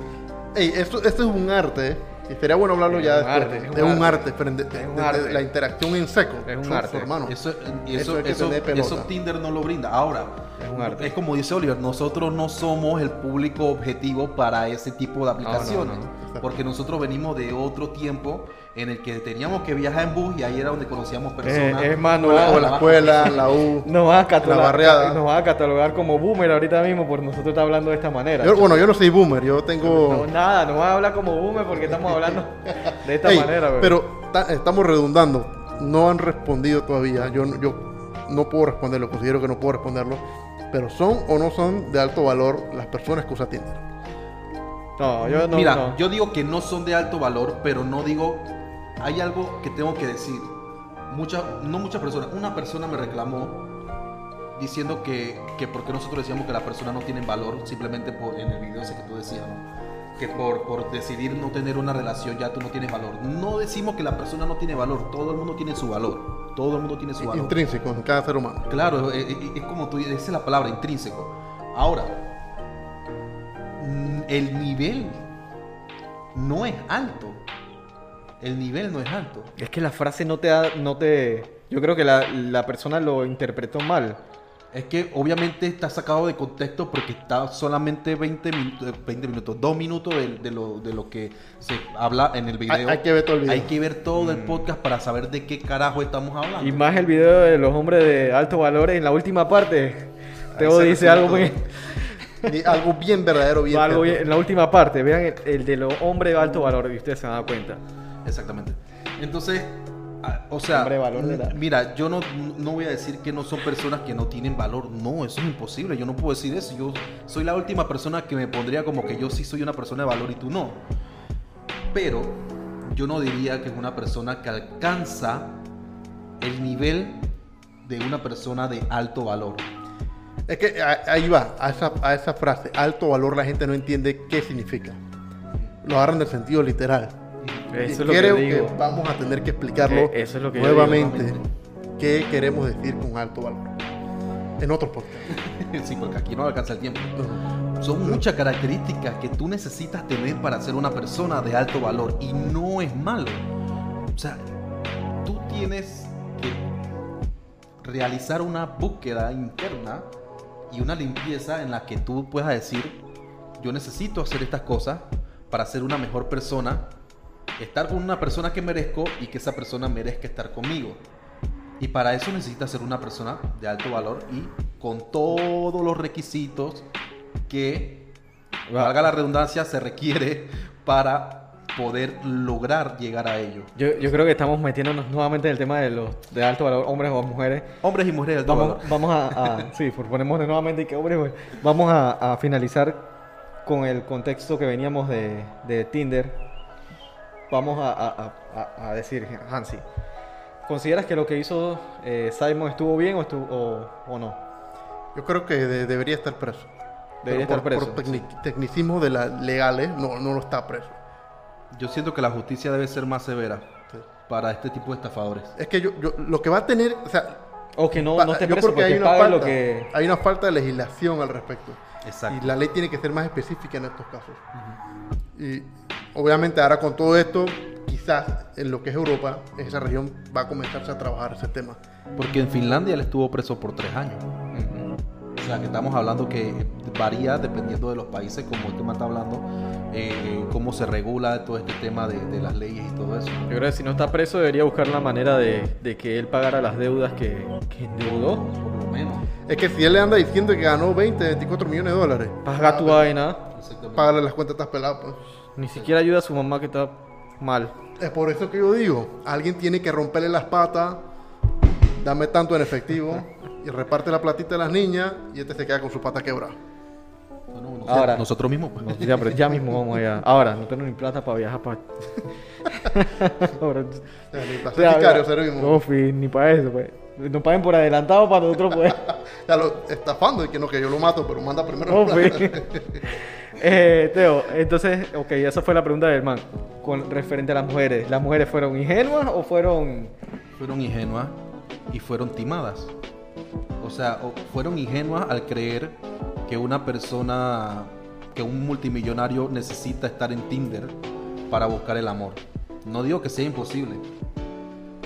Ey, esto, esto es un arte, ¿eh? y sería bueno hablarlo
Es
ya
un
después.
arte, es un
es un
arte.
arte, frente- de-
Es un
de-
arte.
la interacción en seco.
Es un arte.
hermano.
Eso,
Eso
Tinder no lo brinda. Ahora,
Es un arte.
es como dice Oliver, nosotros no somos el público objetivo para ese tipo de aplicaciones.
no, no.
Porque nosotros venimos de otro tiempo en el que teníamos que viajar en bus y ahí era donde conocíamos personas.
Eh, es más, no
O la, la escuela, la U.
Nos van, a catalogar,
La barriada.
nos van a catalogar como boomer ahorita mismo por nosotros estar hablando de esta manera.
Yo- bueno, yo no soy boomer, yo
no,
tengo...
nada, no van a hablar como boomer porque estamos hablando de esta
Ey,
manera. bro.
pero ta- estamos redundando. No han respondido todavía. Yo, no- yo no puedo responderlo, considero que no puedo responderlo. Pero son o no son de alto valor las personas que usan Tinder.
no, yo no.
Mira,
no.
yo digo que no son de alto valor, pero no digo. Hay algo que tengo que decir. Mucha, no muchas personas. Una persona me reclamó diciendo que, que porque nosotros decíamos que las personas no tienen valor, simplemente por en el video ese que tú decías, ¿no? Que por, por decidir no tener una relación ya tú no tienes valor. No decimos que la persona no tiene valor, todo el mundo tiene su valor. Todo el mundo tiene su valor.
Intrínseco en cada ser humano.
Claro, es, es- es como tú dices, esa es la palabra, intrínseco. Ahora, mm, el nivel no es alto. El nivel no es alto.
Es que la frase no te da, no te. Yo creo que la, la persona lo interpretó mal.
Es que obviamente está sacado de contexto porque está solamente 20 minutos, 20 minutos 2 minutos de, de lo, de lo que se habla en el video.
Hay, hay que ver todo el video.
Hay que ver todo el podcast para saber de qué carajo estamos hablando.
Y más el video de los hombres de alto valor en la última parte. Teo dice algo muy.
Algo bien verdadero, bien
algo bien- en la última parte, vean el, el de los hombres de alto valor y ustedes se van a dar cuenta.
Exactamente. Entonces, o sea,
Hombre, valor de la-
m- mira, yo no, no voy a decir que no son personas que no tienen valor. No, eso es imposible. Yo no puedo decir eso. Yo soy la última persona que me pondría como que yo sí soy una persona de valor y tú no. Pero yo no diría que es una persona que alcanza el nivel de una persona de alto valor.
Es que a- ahí va, a esa, a esa frase, alto valor, la gente no entiende qué significa. Lo agarran del sentido literal.
Eso
y
es lo que
creo
digo.
vamos a tener que explicarlo
Eh, eso es lo que yo
nuevamente.
digo,
¿Qué queremos decir con alto valor? En otro podcast.
sí, porque aquí no alcanza el tiempo.
No.
Son muchas características que tú necesitas tener para ser una persona de alto valor y no es malo. O sea, tú tienes que realizar una búsqueda interna y una limpieza en la que tú puedas decir, yo necesito hacer estas cosas para ser una mejor persona, estar con una persona que merezco y que esa persona merezca estar conmigo. Y para eso necesitas ser una persona de alto valor y con todos los requisitos que,
Va.
valga la redundancia, se requiere para poder lograr llegar a ello.
Yo, yo creo que estamos metiéndonos nuevamente en el tema de los de alto valor, hombres o mujeres.
Hombres y mujeres de alto
Vamos,
valor.
vamos a, a- sí, proponemos nuevamente que hombres, vamos a, a finalizar con el contexto que veníamos de, de Tinder. Vamos a, a- a- a- decir, Hansi, ¿consideras que lo que hizo eh, Simon estuvo bien o, estuvo, o, o no?
Yo creo que de- debería estar preso.
Debería
Pero
estar
por,
preso,
Por tecni- tecnicismo de las legales, no, no lo está preso.
Yo siento que la justicia debe ser más severa
Sí.
para este tipo de estafadores.
Es que yo, yo- lo que va a tener, o sea,
O que no, no esté preso
creo que hay
porque
una, falta,
lo que...
hay una falta de legislación al respecto.
Exacto.
Y la ley tiene que ser más específica en estos casos. Y obviamente ahora con todo esto, quizás en lo que es Europa, en esa región va a comenzarse a trabajar ese tema.
Porque en Finlandia él estuvo preso por tres años. O sea, que estamos hablando que varía dependiendo de los países, como el tema está hablando, eh, cómo se regula todo este tema de, de las leyes y todo eso.
Yo creo que si no está preso debería buscar la manera de, de que él pagara las deudas que, que endeudó.
Por lo menos.
Es que si él le anda diciendo que ganó 20, 24 millones de dólares,
Paga tu vaina.
Págale las cuentas, estás pelado. Pues.
Ni siquiera ayuda a su mamá que está mal.
Es por eso que yo digo, alguien tiene que romperle las patas, dame tanto en efectivo y reparte la platita a las niñas y este se queda con su pata quebrada.
Bueno, nosotros,
Ahora.
nosotros mismos. pues.
No, ya, pero ya mismo vamos allá. Ahora, no tengo ni plata para viajar para... Ahora,
Ni para servimos.
No, ni para eso, pues. Nos paguen por adelantado para nosotros, pues.
ya lo estafando y que no, que yo lo mato, pero manda primero. Plata.
Eh, Teo, entonces, ok, esa fue la pregunta del man. Con referente a las mujeres, ¿las mujeres fueron ingenuas o fueron
Fueron ingenuas y fueron timadas. O sea, fueron ingenuas al creer que una persona, que un multimillonario necesita estar en Tinder para buscar el amor. No digo que sea imposible,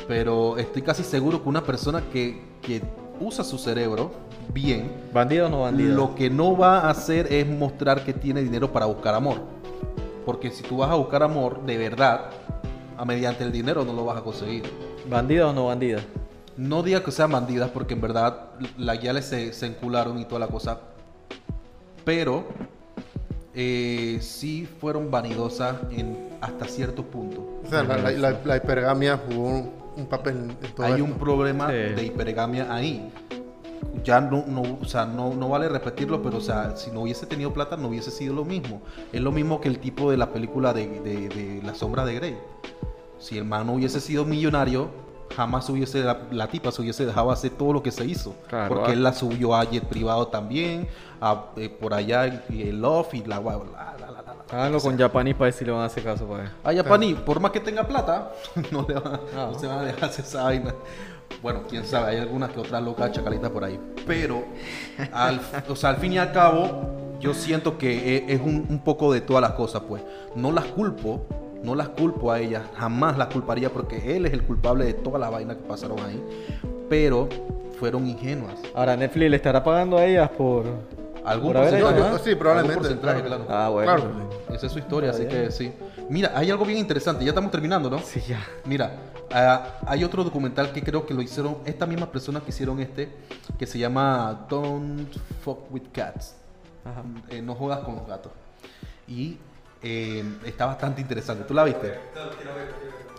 pero estoy casi seguro que una persona que, que usa su cerebro bien,
bandidos o no bandidos?
lo que no va a hacer es mostrar que tiene dinero para buscar amor. Porque si tú vas a buscar amor de verdad, a mediante el dinero no lo vas a conseguir.
¿Bandidos o no bandidas?
No diga que sean bandidas porque en verdad las guiales se, se encularon y toda la cosa. Pero eh, sí fueron vanidosas en, hasta cierto punto.
O sea, la, la- la- la hipergamia jugó un, un papel en todo
Hay
esto.
un problema
Sí.
de hipergamia ahí. Ya no, no, o sea, no, no vale repetirlo, pero o sea, si no hubiese tenido plata no hubiese sido lo mismo. Es lo mismo que el tipo de la película de, de- de La Sombra de Grey. Si el man no hubiese sido millonario, jamás hubiese, la, la tipa se hubiese dejado hacer todo lo que se hizo.
Claro,
porque
ah.
él la subió a jet privado también, a, eh, por allá y el Love y la... la, la, la, la, la.
Háganlo con Japanese para ver si le van a hacer caso, pues.
A Yapani, por más que tenga plata, no, le van,
Ah.
no se van a dejar hacer esa vaina. Bueno, quién sabe, hay algunas que otras locas chacalitas por ahí. Pero, al, o sea, al fin y al cabo, yo siento que e- es un, un poco de todas las cosas, pues. No las culpo, no las culpo a ellas, jamás las culparía porque él es el culpable de todas las vainas que pasaron ahí. Pero fueron ingenuas.
Ahora, Netflix le estará pagando a ellas por...
Algún
por
porcentaje,
yo-
¿no?
sí, probablemente,
Algún porcentaje,
claro.
claro.
Ah, bueno.
Claro.
Esa es su historia, así que sí. Mira, hay algo bien interesante, ya estamos terminando, ¿no?
Sí, ya.
Mira, ah, hay otro documental que creo que lo hicieron estas mismas personas que hicieron este, que se llama Don't Fuck with Cats.
Ajá.
Eh, no jodas con los gatos. Y eh, está bastante interesante. ¿Tú la viste?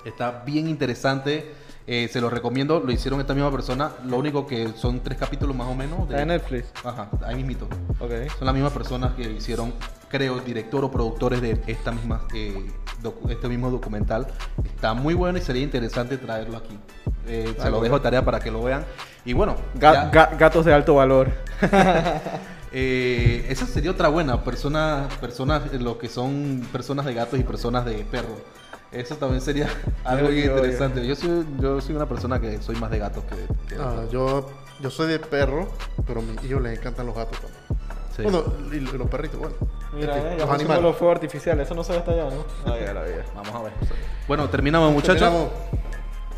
Está bien interesante. eh, se lo recomiendo. Lo hicieron esta misma persona. Lo único que son tres capítulos más o menos. de-
Netflix.
Ajá, ahí mismito.
Ok.
Son las mismas personas que hicieron, creo, director o productores de esta misma, eh, docu- este mismo documental. Está muy bueno y sería interesante traerlo aquí. Eh, se lo dejo de tarea para que lo vean. Y bueno,
Ga-
ya,
ga- gatos de alto valor.
eh, esa sería otra buena. Personas, personas, eh, lo que son personas de gatos y personas de perros. Eso también sería algo
Obvio,
interesante. Yo soy, yo soy una persona que soy más de gatos que, que de
Ah,
perros.
yo, yo soy de perro, pero a mis hijos les encantan los gatos también.
Sí.
Bueno, y, los perritos, bueno.
Mira,
fin,
eh,
los animales.
los fuegos artificiales. Eso no se ve hasta allá, ¿no? Ah, ya la vi.
Vamos a ver. Bueno, terminamos, muchachos.
Terminamos.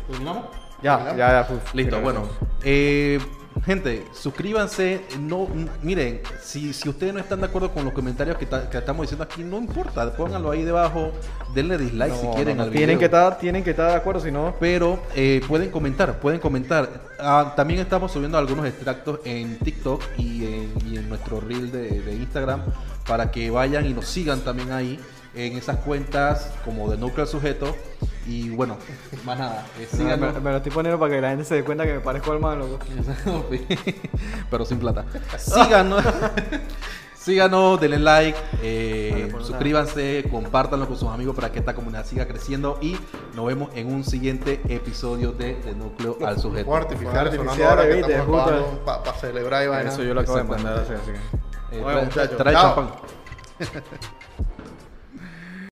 ¿Terminamos?
Ya, ya, ya. fu-
Listo, bueno. Eh, gente, suscríbanse. No, miren, si, si ustedes no están de acuerdo con los comentarios que, ta- que estamos diciendo aquí, no importa, pónganlo ahí debajo, denle dislike
No,
si quieren
no,
al
tienen
video.
que estar tienen que estar de acuerdo si no
Pero eh, pueden comentar, pueden comentar. Ah, también estamos subiendo algunos extractos en TikTok y en, y en nuestro reel de, de Instagram para que vayan y nos sigan también ahí en esas cuentas como de núcleo al sujeto. Y bueno, más nada, eh,
me,
síganos.
me lo estoy poniendo para que la gente se dé cuenta que me parezco al man loco.
pero sin plata. Síganos. Síganos, denle like, eh,
Vale, por nada.
suscríbanse, compártanlo con sus amigos para que esta comunidad siga creciendo y nos vemos en un siguiente episodio de De Núcleo al Sujeto.
Sonando
artificiales,
ahora que
viste,
para celebrar y vaina.
Eso yo lo acabo de mandar así, así que-
Eh,
Bueno,
trae-
muchachos,
trae
chao.
champán.